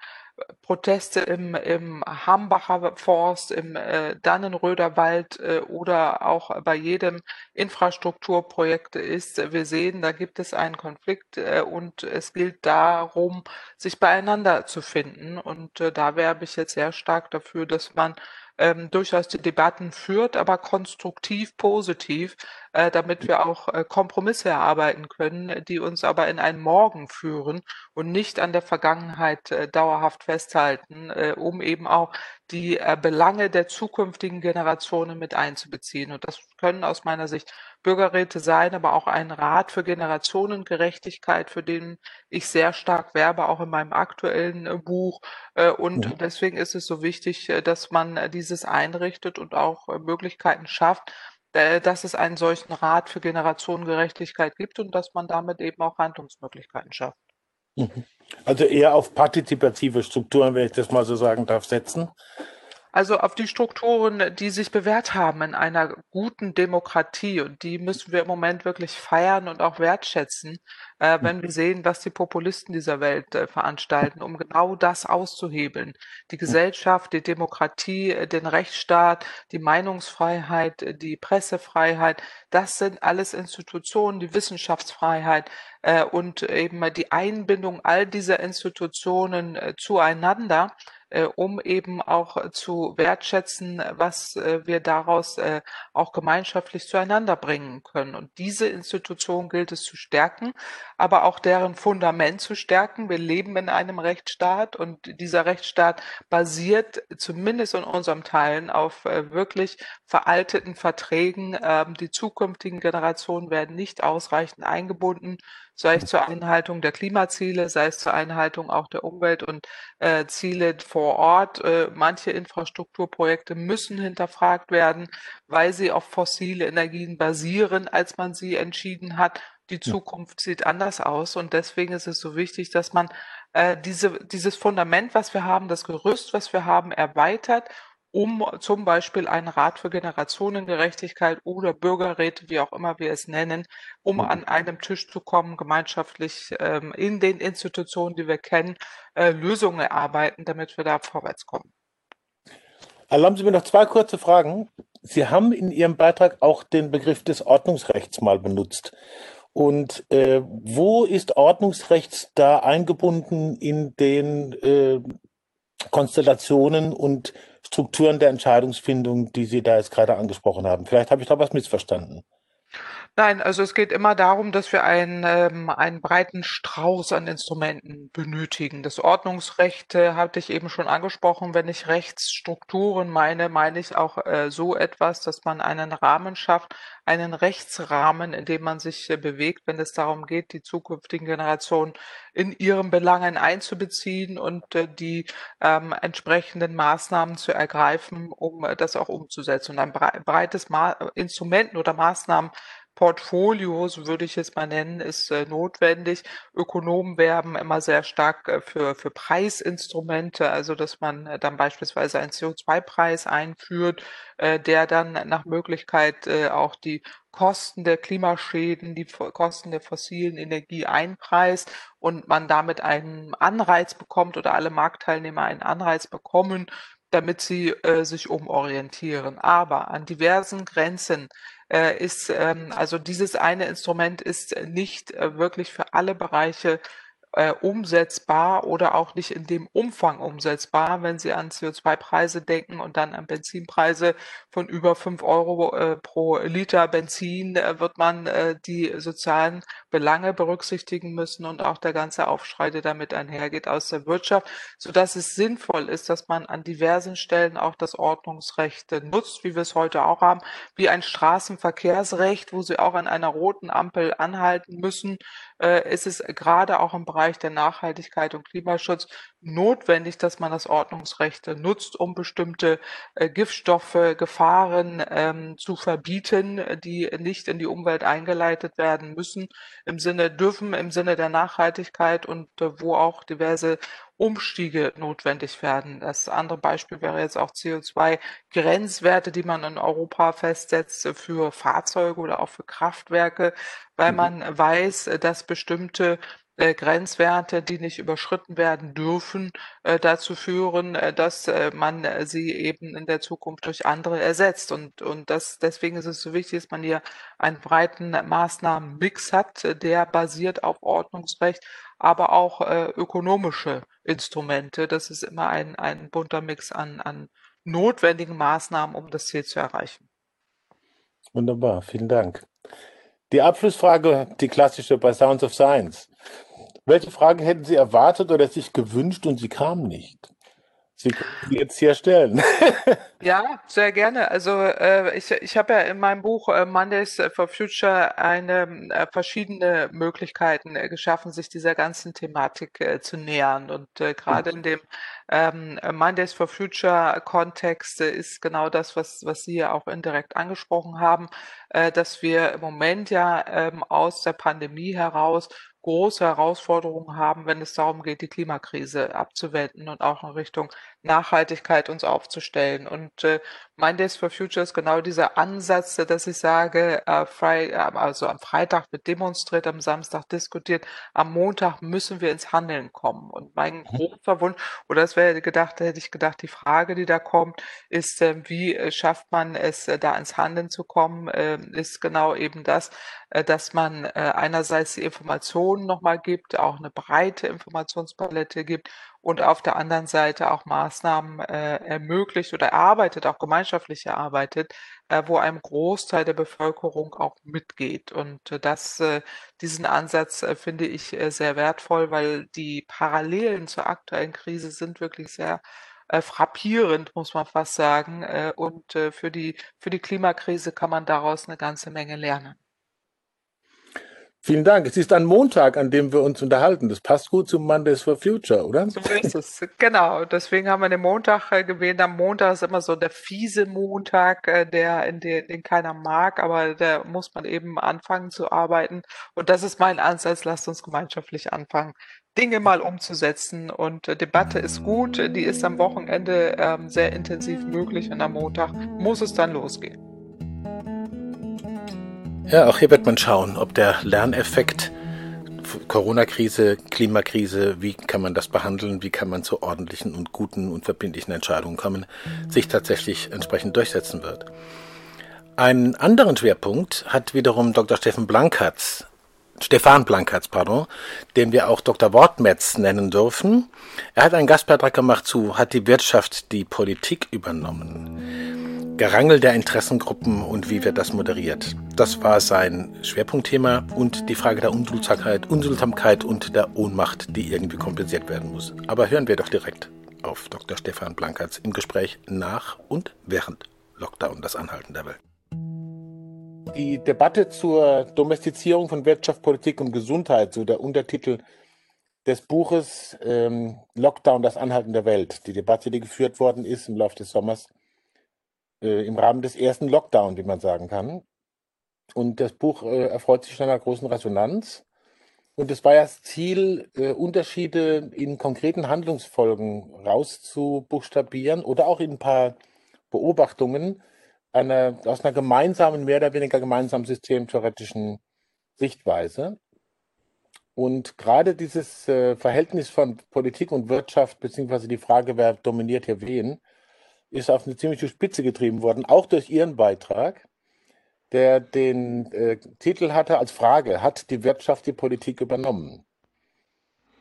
C: Proteste im, im Hambacher Forst, im äh, Dannenröder Wald äh, oder auch bei jedem Infrastrukturprojekt ist. Wir sehen, da gibt es einen Konflikt äh, und es gilt darum, sich beieinander zu finden. Und äh, da werbe ich jetzt sehr stark dafür, dass man ähm, durchaus die Debatten führt, aber konstruktiv positiv, äh, damit wir auch äh, Kompromisse erarbeiten können, die uns aber in einen Morgen führen und nicht an der Vergangenheit äh, dauerhaft festhalten, äh, um eben auch die äh, Belange der zukünftigen Generationen mit einzubeziehen. Und das können aus meiner Sicht Bürgerräte sein, aber auch ein Rat für Generationengerechtigkeit, für den ich sehr stark werbe, auch in meinem aktuellen äh, Buch. Äh, und ja. deswegen ist es so wichtig, äh, dass man dieses einrichtet und auch Möglichkeiten schafft, dass es einen solchen Rat für Generationengerechtigkeit gibt und dass man damit eben auch Handlungsmöglichkeiten schafft.
A: Mhm. Also eher auf partizipative Strukturen, wenn ich das mal so sagen darf, setzen.
C: Also auf die Strukturen, die sich bewährt haben in einer guten Demokratie. Und die müssen wir im Moment wirklich feiern und auch wertschätzen, äh, wenn wir sehen, was die Populisten dieser Welt äh, veranstalten, um genau das auszuhebeln. Die Gesellschaft, die Demokratie, äh, den Rechtsstaat, die Meinungsfreiheit, äh, die Pressefreiheit, das sind alles Institutionen, die Wissenschaftsfreiheit äh, und eben die Einbindung all dieser Institutionen äh, zueinander um eben auch zu wertschätzen, was äh, wir daraus äh, auch gemeinschaftlich zueinander bringen können. Und diese Institution gilt es zu stärken, aber auch deren Fundament zu stärken. Wir leben in einem Rechtsstaat und dieser Rechtsstaat basiert zumindest in unserem Teilen auf wirklich veralteten Verträgen. Ähm, die zukünftigen Generationen werden nicht ausreichend eingebunden sei es zur Einhaltung der Klimaziele, sei es zur Einhaltung auch der Umwelt- und äh, Ziele vor Ort. Äh, manche Infrastrukturprojekte müssen hinterfragt werden, weil sie auf fossile Energien basieren, als man sie entschieden hat. Die Zukunft sieht anders aus und deswegen ist es so wichtig, dass man äh, diese, dieses Fundament, was wir haben, das Gerüst, was wir haben, erweitert um zum Beispiel einen Rat für Generationengerechtigkeit oder Bürgerräte, wie auch immer wir es nennen, um mhm. an einem Tisch zu kommen, gemeinschaftlich ähm, in den Institutionen, die wir kennen, äh, Lösungen erarbeiten, damit wir da vorwärts kommen.
A: Erlauben Sie mir noch zwei kurze Fragen. Sie haben in Ihrem Beitrag auch den Begriff des Ordnungsrechts mal benutzt. Und äh, wo ist Ordnungsrecht da eingebunden in den äh, Konstellationen und Strukturen der Entscheidungsfindung, die Sie da jetzt gerade angesprochen haben. Vielleicht habe ich da was missverstanden.
C: Nein, also es geht immer darum, dass wir einen, ähm, einen breiten Strauß an Instrumenten benötigen. Das Ordnungsrecht äh, hatte ich eben schon angesprochen. Wenn ich Rechtsstrukturen meine, meine ich auch äh, so etwas, dass man einen Rahmen schafft, einen Rechtsrahmen, in dem man sich äh, bewegt, wenn es darum geht, die zukünftigen Generationen in ihren Belangen einzubeziehen und äh, die ähm, entsprechenden Maßnahmen zu ergreifen, um äh, das auch umzusetzen. Und ein breites Ma Instrumenten oder Maßnahmen Portfolios, würde ich es mal nennen, ist äh, notwendig. Ökonomen werben immer sehr stark äh, für, für Preisinstrumente, also dass man äh, dann beispielsweise einen CO2-Preis einführt, äh, der dann nach Möglichkeit äh, auch die Kosten der Klimaschäden, die Kosten der fossilen Energie einpreist und man damit einen Anreiz bekommt oder alle Marktteilnehmer einen Anreiz bekommen, damit sie äh, sich umorientieren. Aber an diversen Grenzen ist, ähm, also dieses eine Instrument ist nicht äh, wirklich für alle Bereiche äh, umsetzbar oder auch nicht in dem Umfang umsetzbar, wenn Sie an CO2-Preise denken und dann an Benzinpreise von über fünf Euro äh, pro Liter Benzin, äh, wird man äh, die sozialen Belange berücksichtigen müssen und auch der ganze Aufschrei, der damit einhergeht aus der Wirtschaft, so dass es sinnvoll ist, dass man an diversen Stellen auch das Ordnungsrecht nutzt, wie wir es heute auch haben, wie ein Straßenverkehrsrecht, wo Sie auch an einer roten Ampel anhalten müssen, äh, ist es gerade auch im Bereich der Nachhaltigkeit und Klimaschutz notwendig, dass man das Ordnungsrecht nutzt, um bestimmte äh, Giftstoffe, Gefahren ähm, zu verbieten, die nicht in die Umwelt eingeleitet werden müssen, im Sinne dürfen, im Sinne der Nachhaltigkeit und äh, wo auch diverse Umstiege notwendig werden. Das andere Beispiel wäre jetzt auch CO2-Grenzwerte, die man in Europa festsetzt für Fahrzeuge oder auch für Kraftwerke, weil mhm. man weiß, dass bestimmte äh, Grenzwerte, die nicht überschritten werden dürfen, äh, dazu führen, äh, dass man sie eben in der Zukunft durch andere ersetzt. Und, und das, deswegen ist es so wichtig, dass man hier einen breiten Maßnahmenmix hat, der basiert auf Ordnungsrecht, aber auch ökonomische Instrumente. Das ist immer ein, ein bunter Mix an, an notwendigen Maßnahmen, um das Ziel zu erreichen.
A: Wunderbar, vielen Dank. Die Abschlussfrage, die klassische bei Sounds of Science. Welche Fragen hätten Sie erwartet oder sich gewünscht und sie kamen nicht? Sie können sie jetzt hier stellen. [LAUGHS]
C: ja, sehr gerne. Also äh, ich, ich habe ja in meinem Buch äh, Mondays for Future eine äh, verschiedene Möglichkeiten äh, geschaffen, sich dieser ganzen Thematik äh, zu nähern. Und äh, gerade in dem ähm, Mondays for Future Kontext ist genau das, was, was Sie ja auch indirekt angesprochen haben, äh, dass wir im Moment ja ähm, aus der Pandemie heraus große Herausforderungen haben, wenn es darum geht, die Klimakrise abzuwenden und auch in Richtung Nachhaltigkeit uns aufzustellen. Und äh, Mondays for Future ist genau dieser Ansatz, dass ich sage, äh, frei, äh, also am Freitag wird demonstriert, am Samstag diskutiert, am Montag müssen wir ins Handeln kommen. Und mein mhm. großer Wunsch, oder das wäre gedacht, hätte ich gedacht, die Frage, die da kommt, ist, äh, wie schafft man es, äh, da ins Handeln zu kommen, äh, ist genau eben das, äh, dass man äh, einerseits die Informationen nochmal gibt, auch eine breite Informationspalette gibt und auf der anderen Seite auch Maßnahmen äh, ermöglicht oder erarbeitet, auch gemeinschaftlich erarbeitet, äh, wo einem Großteil der Bevölkerung auch mitgeht. Und äh, das, äh, diesen Ansatz äh, finde ich äh, sehr wertvoll, weil die Parallelen zur aktuellen Krise sind wirklich sehr äh, frappierend, muss man fast sagen. Äh, und äh, für, die, für die Klimakrise kann man daraus eine ganze Menge lernen.
A: Vielen Dank. Es ist ein Montag, an dem wir uns unterhalten. Das passt gut zu Mondays for Future, oder?
C: So ist es. Genau. Deswegen haben wir den Montag äh, gewählt. Am Montag ist immer so der fiese Montag, äh, der, den, den keiner mag, aber da muss man eben anfangen zu arbeiten. Und das ist mein Ansatz. Lasst uns gemeinschaftlich anfangen, Dinge mal umzusetzen. Und äh, Debatte ist gut. Die ist am Wochenende ähm, sehr intensiv möglich und am Montag muss es dann losgehen.
A: Ja, auch hier wird man schauen, ob der Lerneffekt Corona-Krise, Klimakrise, wie kann man das behandeln, wie kann man zu ordentlichen und guten und verbindlichen Entscheidungen kommen, sich tatsächlich entsprechend durchsetzen wird. Einen anderen Schwerpunkt hat wiederum Dr. Steffen Blankertz, Stefan Blankertz, pardon, den wir auch Dr. Wortmetz nennen dürfen. Er hat einen Gastbeitrag gemacht zu, hat die Wirtschaft die Politik übernommen? Gerangel der Interessengruppen und wie wird das moderiert. Das war sein Schwerpunktthema und die Frage der Unduldsamkeit, Unduldsamkeit und der Ohnmacht, die irgendwie kompensiert werden muss. Aber hören wir doch direkt auf Dr. Stefan Blankertz im Gespräch nach und während Lockdown, das Anhalten der Welt. Die Debatte zur Domestizierung von Wirtschaft, Politik und Gesundheit, so der Untertitel des Buches ähm, Lockdown, das Anhalten der Welt. Die Debatte, die geführt worden ist im Laufe des Sommers, äh, im Rahmen des ersten Lockdown, wie man sagen kann. Und das Buch äh, erfreut sich einer großen Resonanz. Und es war ja das Ziel, äh, Unterschiede in konkreten Handlungsfolgen rauszubuchstabieren oder auch in ein paar Beobachtungen einer, aus einer gemeinsamen, mehr oder weniger gemeinsamen systemtheoretischen Sichtweise. Und gerade dieses äh, Verhältnis von Politik und Wirtschaft, beziehungsweise die Frage, wer dominiert hier wen, ist auf eine ziemliche Spitze getrieben worden, auch durch Ihren Beitrag, der den äh, Titel hatte als Frage, hat die Wirtschaft die Politik übernommen?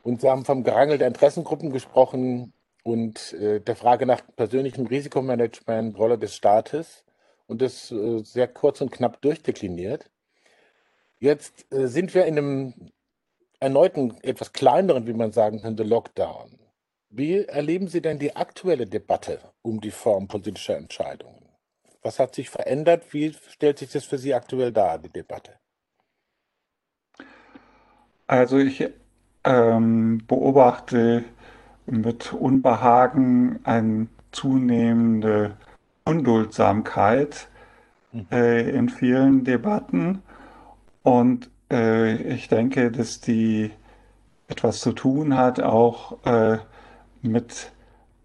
A: Und Sie haben vom Gerangel der Interessengruppen gesprochen und äh, der Frage nach persönlichem Risikomanagement, Rolle des Staates und das äh, sehr kurz und knapp durchdekliniert. Jetzt äh, sind wir in einem erneuten, etwas kleineren, wie man sagen könnte, Lockdown. Wie erleben Sie denn die aktuelle Debatte um die Form politischer Entscheidungen? Was hat sich verändert? Wie stellt sich das für Sie aktuell dar, die Debatte?
D: Also ich ähm, beobachte mit Unbehagen eine zunehmende Unduldsamkeit mhm. äh, in vielen Debatten. Und äh, ich denke, dass die etwas zu tun hat, auch äh, mit,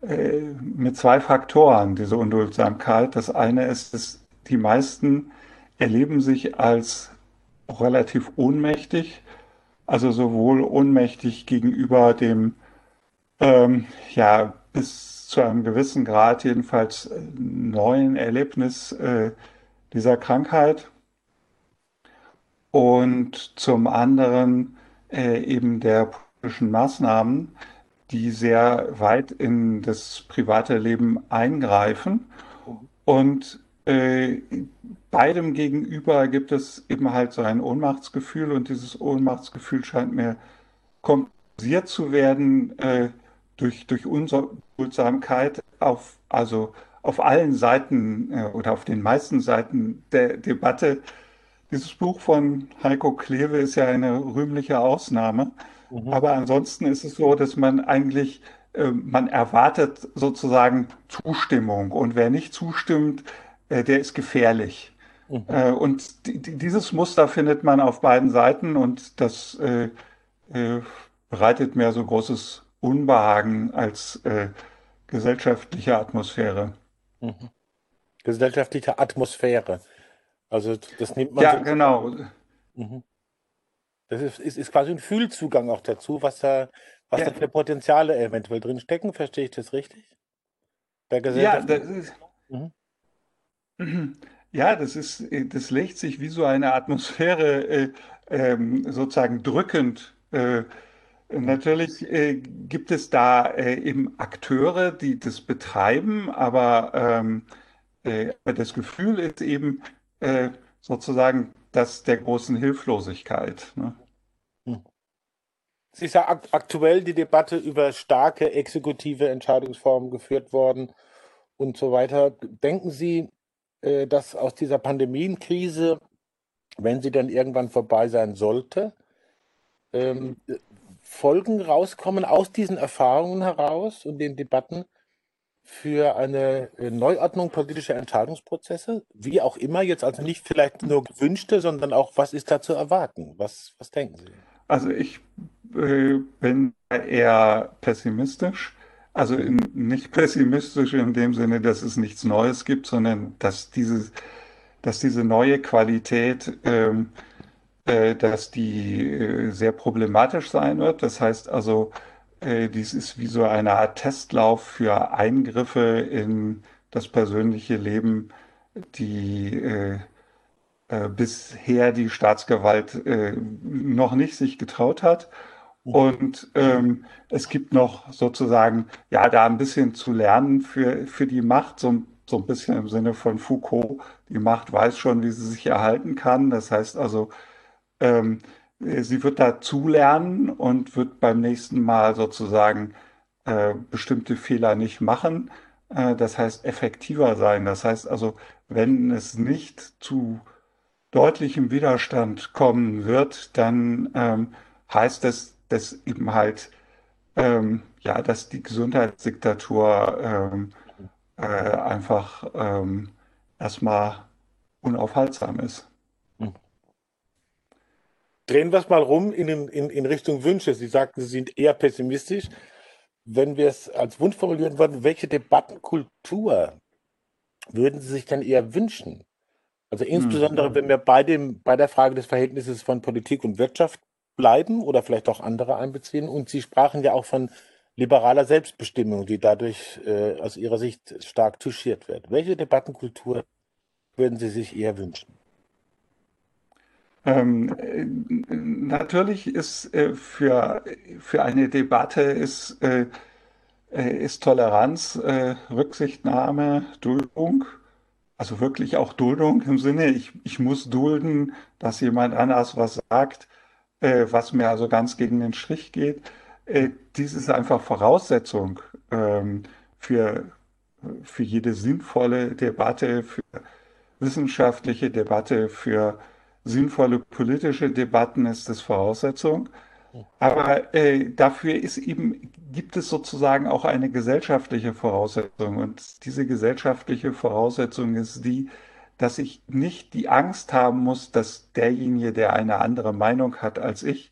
D: äh, mit zwei Faktoren, diese Unduldsamkeit. Das eine ist, dass die meisten erleben sich als relativ ohnmächtig, also sowohl ohnmächtig gegenüber dem, ähm, ja, bis zu einem gewissen Grad jedenfalls äh, neuen Erlebnis äh, dieser Krankheit und zum anderen äh, eben der politischen Maßnahmen, die sehr weit in das private Leben eingreifen. Und äh, beidem gegenüber gibt es eben halt so ein Ohnmachtsgefühl und dieses Ohnmachtsgefühl scheint mir kompensiert zu werden äh, durch, durch Unsorgsamkeit auf, also auf allen Seiten äh, oder auf den meisten Seiten der Debatte. Dieses Buch von Heiko Klewe ist ja eine rühmliche Ausnahme. Mhm. Aber ansonsten ist es so, dass man eigentlich, äh, man erwartet sozusagen Zustimmung. Und wer nicht zustimmt, äh, der ist gefährlich. Mhm. Äh, und die, dieses Muster findet man auf beiden Seiten und das äh, äh, bereitet mir so großes Unbehagen als äh, gesellschaftliche Atmosphäre.
A: Mhm. Gesellschaftliche Atmosphäre. Also das nimmt man.
D: Ja, so genau.
A: Mhm. Das ist, ist, ist quasi ein Fühlzugang auch dazu, was da, was ja. da für Potenziale eventuell drin stecken. Verstehe ich das richtig?
D: Bei ja, das ist, mhm. [CLEARS THROAT] ja, das ist, das legt sich wie so eine Atmosphäre äh, ähm, sozusagen drückend. Äh, Natürlich äh, gibt es da äh, eben Akteure, die das betreiben, aber, ähm, äh, aber das Gefühl ist eben äh, sozusagen das der großen Hilflosigkeit. Ne?
A: Es ist ja aktuell die Debatte über starke exekutive Entscheidungsformen geführt worden und so weiter. Denken Sie, äh, dass aus dieser Pandemienkrise wenn sie dann irgendwann vorbei sein sollte, ähm, Folgen rauskommen aus diesen Erfahrungen heraus und den Debatten für eine äh, Neuordnung politischer Entscheidungsprozesse, wie auch immer, jetzt also nicht vielleicht nur gewünschte, sondern auch, was ist da zu erwarten? Was, was denken Sie?
D: Also ich äh, bin eher pessimistisch. Also in, nicht pessimistisch in dem Sinne, dass es nichts Neues gibt, sondern dass dieses, dass diese neue Qualität, ähm, äh, dass die äh, sehr problematisch sein wird. Das heißt also, äh, dies ist wie so eine Art Testlauf für Eingriffe in das persönliche Leben, die äh, bisher die Staatsgewalt äh, noch nicht sich getraut hat. Mhm. Und ähm, es gibt noch sozusagen, ja, da ein bisschen zu lernen für, für die Macht, so, so ein bisschen im Sinne von Foucault. Die Macht weiß schon, wie sie sich erhalten kann. Das heißt also, ähm, sie wird dazu lernen und wird beim nächsten Mal sozusagen äh, bestimmte Fehler nicht machen. Äh, das heißt, effektiver sein. Das heißt also, wenn es nicht zu deutlichem Widerstand kommen wird, dann ähm, heißt es, dass eben halt, ähm, ja, dass die Gesundheitsdiktatur ähm, äh, einfach ähm, erstmal unaufhaltsam ist.
A: Drehen wir es mal rum in, in, in Richtung Wünsche. Sie sagten, Sie sind eher pessimistisch. Wenn wir es als Wunsch formulieren würden, welche Debattenkultur würden Sie sich denn eher wünschen? Also insbesondere, mhm. wenn wir bei, dem, bei der Frage des Verhältnisses von Politik und Wirtschaft bleiben oder vielleicht auch andere einbeziehen. Und Sie sprachen ja auch von liberaler Selbstbestimmung, die dadurch äh, aus Ihrer Sicht stark touchiert wird. Welche Debattenkultur würden Sie sich eher wünschen?
D: Ähm, äh, natürlich ist äh, für, für eine Debatte ist, äh, äh ist Toleranz, äh, Rücksichtnahme, Duldung also wirklich auch Duldung im Sinne, ich, ich muss dulden, dass jemand anders was sagt, äh, was mir also ganz gegen den Strich geht. Äh, dies ist einfach Voraussetzung ähm, für, für jede sinnvolle Debatte, für wissenschaftliche Debatte, für sinnvolle politische Debatten ist es Voraussetzung. Aber äh, dafür ist eben, gibt es sozusagen auch eine gesellschaftliche Voraussetzung. Und diese gesellschaftliche Voraussetzung ist die, dass ich nicht die Angst haben muss, dass derjenige, der eine andere Meinung hat als ich,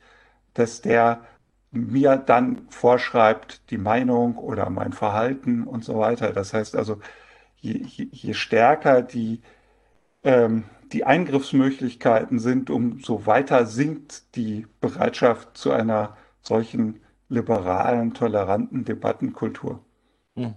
D: dass der mir dann vorschreibt, die Meinung oder mein Verhalten und so weiter. Das heißt also, je, je, je stärker die ähm, die Eingriffsmöglichkeiten sind, umso weiter sinkt die Bereitschaft zu einer solchen liberalen, toleranten Debattenkultur. Hm.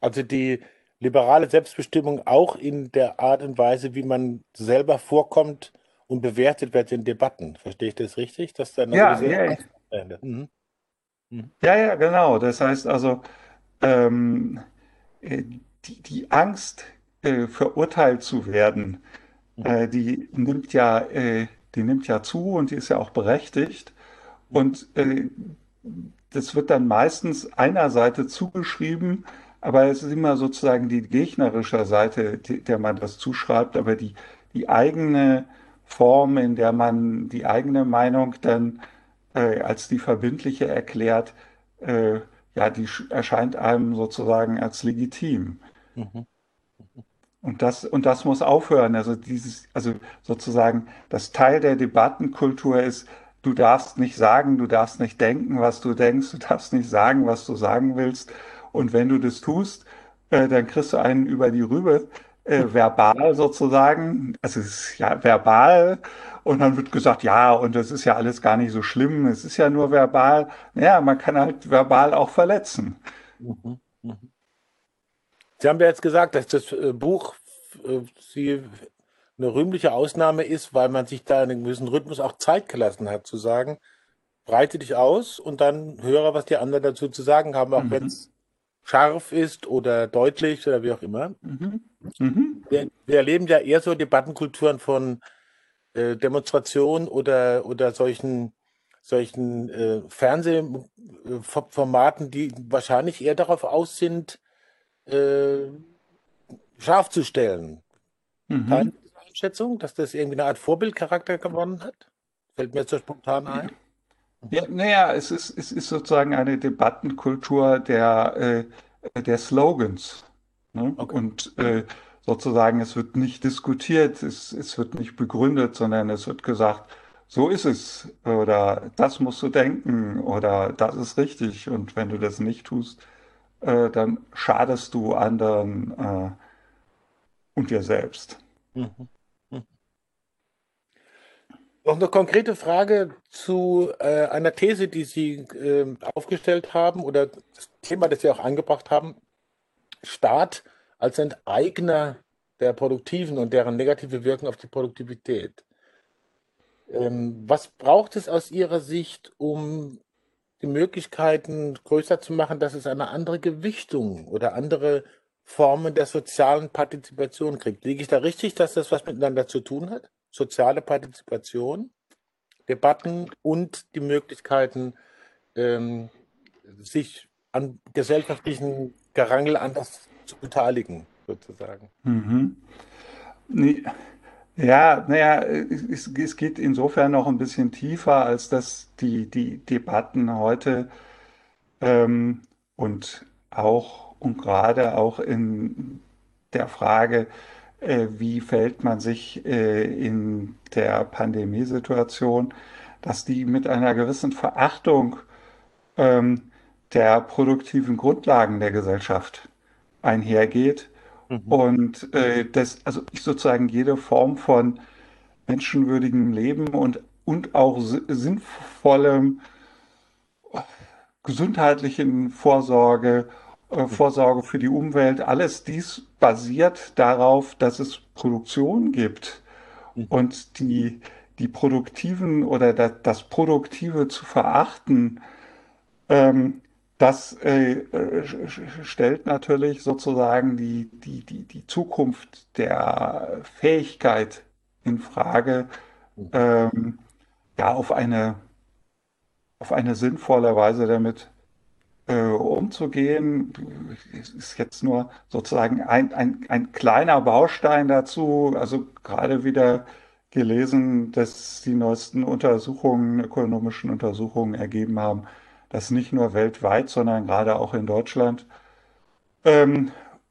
A: Also die liberale Selbstbestimmung auch in der Art und Weise, wie man selber vorkommt und bewertet wird in Debatten. Verstehe ich das richtig? Dass
D: dann ja, ja, mhm. Mhm. ja, ja, genau. Das heißt also, ähm, äh, die, die Angst, äh, verurteilt zu werden, äh, die nimmt ja, äh, die nimmt ja zu und die ist ja auch berechtigt. Und äh, das wird dann meistens einer Seite zugeschrieben, aber es ist immer sozusagen die gegnerische Seite, die, der man das zuschreibt, aber die, die eigene Form, in der man die eigene Meinung dann äh, als die verbindliche erklärt, ja, die erscheint einem sozusagen als legitim. Mhm. Und das, und das muss aufhören. Also dieses, also sozusagen, das Teil der Debattenkultur ist, du darfst nicht sagen, du darfst nicht denken, was du denkst, du darfst nicht sagen, was du sagen willst. Und wenn du das tust, äh, dann kriegst du einen über die Rübe, äh, verbal sozusagen. Also es ist ja verbal. Und dann wird gesagt, ja, und das ist ja alles gar nicht so schlimm, es ist ja nur verbal. Naja, man kann halt verbal auch verletzen. Mhm. Mhm.
A: Sie haben ja jetzt gesagt, dass das äh, Buch äh, Sie eine rühmliche Ausnahme ist, weil man sich da in einem gewissen Rhythmus auch Zeit gelassen hat, zu sagen, breite dich aus und dann höre, was die anderen dazu zu sagen haben, auch mhm. wenn es scharf ist oder deutlich oder wie auch immer. Mhm. Mhm. Wir, wir, erleben ja eher so Debattenkulturen von äh, Demonstrationen oder, oder solchen, solchen äh, Fernsehformaten, die wahrscheinlich eher darauf aus sind, äh, scharf zu stellen. Mhm. Keine Einschätzung, dass das irgendwie eine Art Vorbildcharakter gewonnen hat? Fällt mir so spontan ein.
D: Ja, naja, es ist, es ist sozusagen eine Debattenkultur der, äh, der Slogans. Ne?
A: Okay.
D: Und äh, sozusagen, es wird nicht diskutiert, es, es wird nicht begründet, sondern es wird gesagt, so ist es oder das musst du denken oder das ist richtig. Und wenn du das nicht tust, äh, dann schadest du anderen äh, und dir selbst.
A: Mhm. Mhm. Noch eine konkrete Frage zu äh, einer These, die Sie äh, aufgestellt haben oder das Thema, das Sie auch angebracht haben. Staat als Enteigner der Produktiven und deren negative Wirkung auf die Produktivität. Ähm, was braucht es aus Ihrer Sicht, um die Möglichkeiten größer zu machen, dass es eine andere Gewichtung oder andere Formen der sozialen Partizipation kriegt? Liege ich da richtig, dass das was miteinander zu tun hat? Soziale Partizipation, Debatten und die Möglichkeiten, ähm, sich an gesellschaftlichen Gerangel anders zu beteiligen, sozusagen.
D: Mhm. Nee. Ja, naja, es, es geht insofern noch ein bisschen tiefer, als dass die, die Debatten heute ähm, und auch und gerade auch in der Frage, äh, wie verhält man sich äh, in der Pandemiesituation, dass die mit einer gewissen Verachtung ähm, der produktiven Grundlagen der Gesellschaft einhergeht
A: Mhm.
D: und äh, das, also ich sozusagen jede Form von menschenwürdigem Leben und, und auch si- sinnvollem gesundheitlichen Vorsorge, äh, Vorsorge für die Umwelt, alles dies basiert darauf, dass es Produktion gibt.
A: Mhm.
D: Und die, die Produktiven oder da, das Produktive zu verachten, ähm, das äh, äh, stellt natürlich sozusagen die, die, die, die Zukunft der Fähigkeit in Frage, ähm, ja, auf eine, auf eine sinnvolle Weise damit äh, umzugehen. Es ist jetzt nur sozusagen ein, ein, ein kleiner Baustein dazu. Also gerade wieder gelesen, dass die neuesten Untersuchungen, ökonomischen Untersuchungen ergeben haben, dass nicht nur weltweit, sondern gerade auch in Deutschland ähm,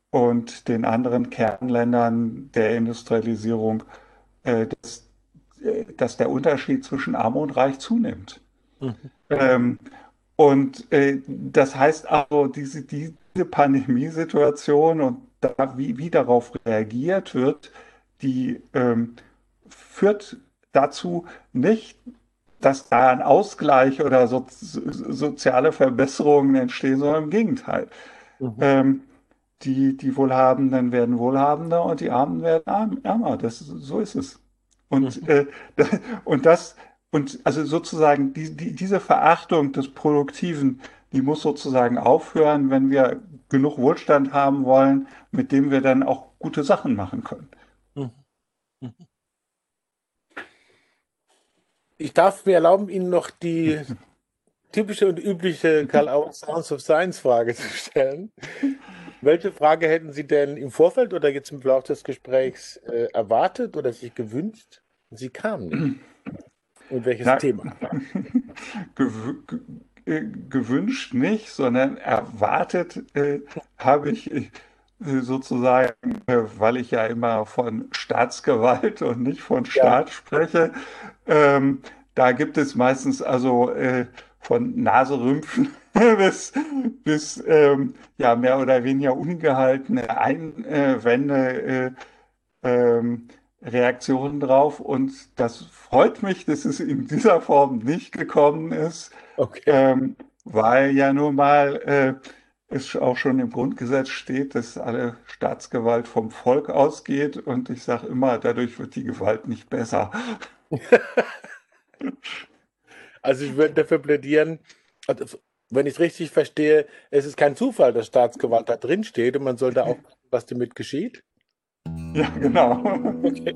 D: und den anderen Kernländern der Industrialisierung, äh, dass, dass der Unterschied zwischen Arm und Reich zunimmt.
A: Mhm.
D: Ähm, und äh, das heißt also, diese, diese Pandemiesituation und da, wie, wie darauf reagiert wird, die ähm, führt dazu nicht, dass da ein Ausgleich oder so, soziale Verbesserungen entstehen, sondern im Gegenteil.
A: Mhm.
D: Ähm, die, die Wohlhabenden werden wohlhabender und die Armen werden ärmer. Das, so ist es. Und,
A: Mhm.
D: äh, [LAUGHS] und das, und also sozusagen die, die, diese Verachtung des Produktiven, die muss sozusagen aufhören, wenn wir genug Wohlstand haben wollen, mit dem wir dann auch gute Sachen machen können.
A: Mhm. Mhm. Ich darf mir erlauben, Ihnen noch die [LAUGHS] typische und übliche Karl Auer Sounds of Science Frage zu stellen. Welche Frage hätten Sie denn im Vorfeld oder jetzt im Verlauf des Gesprächs äh, erwartet oder sich gewünscht? Sie kam nicht. Und welches
D: Na,
A: Thema? [LAUGHS]
D: gew ge äh, gewünscht nicht, sondern erwartet äh, habe ich äh, sozusagen, äh, weil ich ja immer von Staatsgewalt und nicht von
A: Ja.
D: Staat spreche, ähm, da gibt es meistens also äh, von Naserümpfen [LAUGHS] bis, bis ähm, ja mehr oder weniger ungehaltene Einwände, äh, ähm, Reaktionen drauf. Und das freut mich, dass es in dieser Form nicht gekommen ist,
A: Okay.
D: ähm, weil ja nun mal äh, es auch schon im Grundgesetz steht, dass alle Staatsgewalt vom Volk ausgeht. Und ich sage immer, dadurch wird die Gewalt nicht besser. [LAUGHS]
A: Also ich würde dafür plädieren, also wenn ich es richtig verstehe, es ist kein Zufall, dass Staatsgewalt da drin steht und man sollte auch, was damit geschieht.
D: Ja, genau.
A: Okay.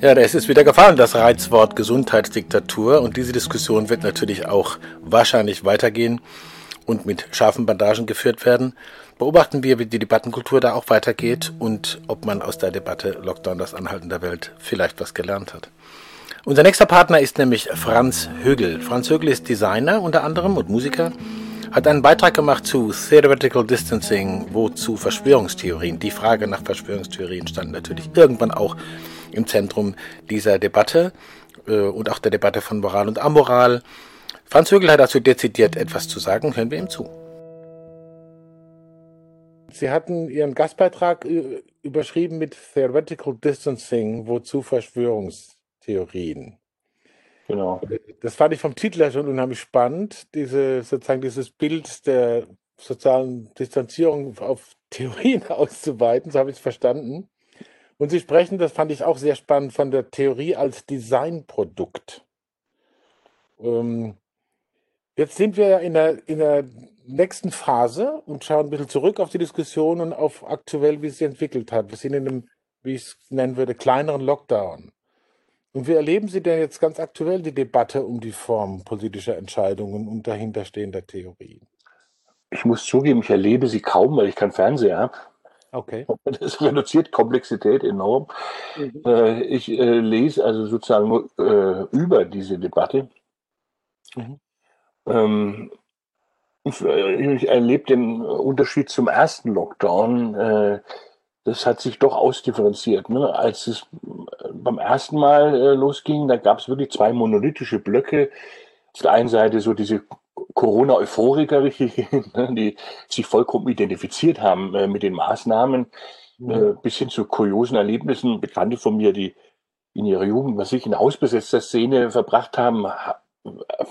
A: Ja, da ist es wieder gefallen, das Reizwort Gesundheitsdiktatur. Und diese Diskussion wird natürlich auch wahrscheinlich weitergehen. Und mit scharfen Bandagen geführt werden, beobachten wir, wie die Debattenkultur da auch weitergeht und ob man aus der Debatte Lockdown das Anhalten der Welt vielleicht was gelernt hat. Unser nächster Partner ist nämlich Franz Högel. Franz Högel ist Designer unter anderem und Musiker, hat einen Beitrag gemacht zu Theoretical Distancing, wozu Verschwörungstheorien. Die Frage nach Verschwörungstheorien stand natürlich irgendwann auch im Zentrum dieser Debatte äh, und auch der Debatte von Moral und Amoral. Franz Högel hat dazu dezidiert etwas zu sagen. Hören wir ihm zu. Sie hatten Ihren Gastbeitrag äh, überschrieben mit Theoretical Distancing, wozu Verschwörungstheorien. Theorien. Genau. Das fand ich vom Titel her schon unheimlich spannend, diese, sozusagen dieses Bild der sozialen Distanzierung auf [LAUGHS] Theorien auszuweiten, so habe ich es verstanden. Und Sie sprechen, das fand ich auch sehr spannend, von der Theorie als Designprodukt. Ähm, jetzt sind wir in der, in der nächsten Phase und schauen ein bisschen zurück auf die Diskussion und auf aktuell, wie sie entwickelt hat. Wir sind in einem, wie ich es nennen würde, kleineren Lockdown. Und wie erleben Sie denn jetzt ganz aktuell die Debatte um die Form politischer Entscheidungen und dahinterstehender Theorien?
E: Ich muss zugeben, ich erlebe sie kaum, weil ich keinen Fernseher habe.
A: Okay. [LAUGHS]
E: Das reduziert Komplexität enorm. Mhm. Äh, ich äh, lese also sozusagen nur äh, über diese Debatte. Mhm. Ähm, ich erlebe den Unterschied zum ersten Lockdown das hat sich doch ausdifferenziert. Ne? Als es beim ersten Mal äh, losging, da gab es wirklich zwei monolithische Blöcke. Auf der einen Seite so diese Corona-Euphoriker, [LAUGHS] ne? die sich vollkommen identifiziert haben äh, mit den Maßnahmen, mhm. äh, bis hin zu kuriosen Erlebnissen. Bekannte von mir, die in ihrer Jugend, was ich in hausbesetzter Szene verbracht haben,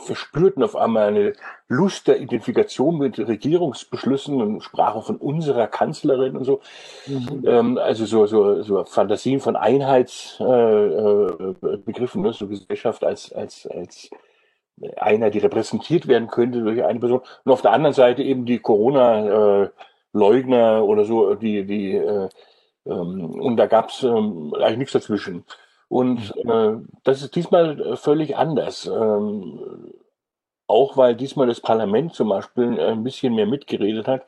E: verspürten auf einmal eine Lust der Identifikation mit Regierungsbeschlüssen und sprachen von unserer Kanzlerin und so. Mhm. Ähm, also so, so, so Fantasien von Einheitsbegriffen, äh, äh, ne? so Gesellschaft als, als, als einer, die repräsentiert werden könnte durch eine Person. Und auf der anderen Seite eben die Corona-Leugner oder so, die, die äh, ähm, und da gab es ähm, eigentlich nichts dazwischen. Und mhm. äh, das ist diesmal äh, völlig anders. Ähm, auch weil diesmal das Parlament zum Beispiel äh, ein bisschen mehr mitgeredet hat.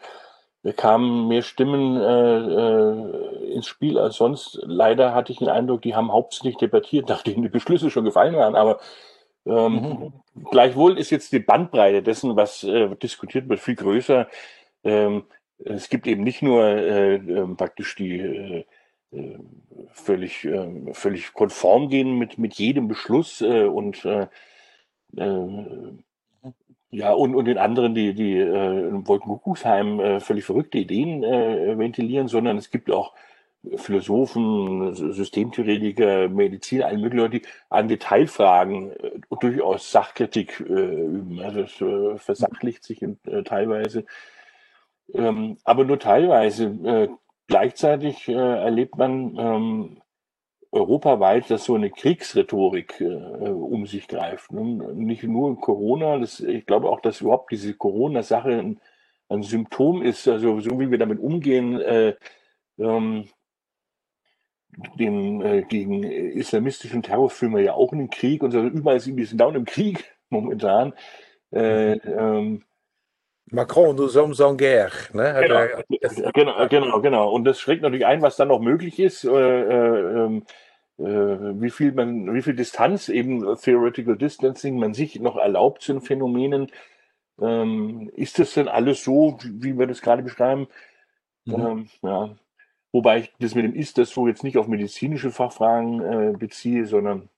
E: Wir kamen mehr Stimmen äh, äh, ins Spiel als sonst. Leider hatte ich den Eindruck, die haben hauptsächlich debattiert, [LAUGHS] nachdem die Beschlüsse schon gefallen waren. Aber ähm, mhm. gleichwohl ist jetzt die Bandbreite dessen, was äh, diskutiert wird, viel größer. Ähm, es gibt eben nicht nur äh, äh, praktisch die völlig, äh, völlig konform gehen mit, mit jedem Beschluss äh, und ja, und, und den anderen, die, die äh, in Wolkenkuckucksheim äh, völlig verrückte Ideen äh, ventilieren, sondern es gibt auch Philosophen, Systemtheoretiker, Mediziner, alle möglichen Leute, die an Detailfragen äh, durchaus Sachkritik äh, üben. Also es äh, versachlicht sich in, äh, teilweise, ähm, aber nur teilweise. Äh, Gleichzeitig äh, erlebt man ähm, europaweit, dass so eine Kriegsrhetorik äh, um sich greift. Ne? Nicht nur Corona, das, ich glaube auch, dass überhaupt diese Corona-Sache ein, ein, Symptom ist, also so wie wir damit umgehen, äh, ähm, dem, äh, gegen islamistischen Terror führen wir ja auch einen Krieg und so, überall sind wir sind down im Krieg [LAUGHS] momentan. Äh, ähm,
A: Macron, nous sommes en guerre. Ne?
E: Genau, genau, genau, genau. Und das schreckt natürlich ein, was dann noch möglich ist. Äh, äh, ähm, äh, wie viel man, wie viel Distanz eben Theoretical Distancing man sich noch erlaubt zu den Phänomenen. Ähm, ist das denn alles so, wie wir das gerade beschreiben? Mhm. Ähm, ja. Wobei ich das mit dem Ist das so jetzt nicht auf medizinische Fachfragen äh, beziehe, sondern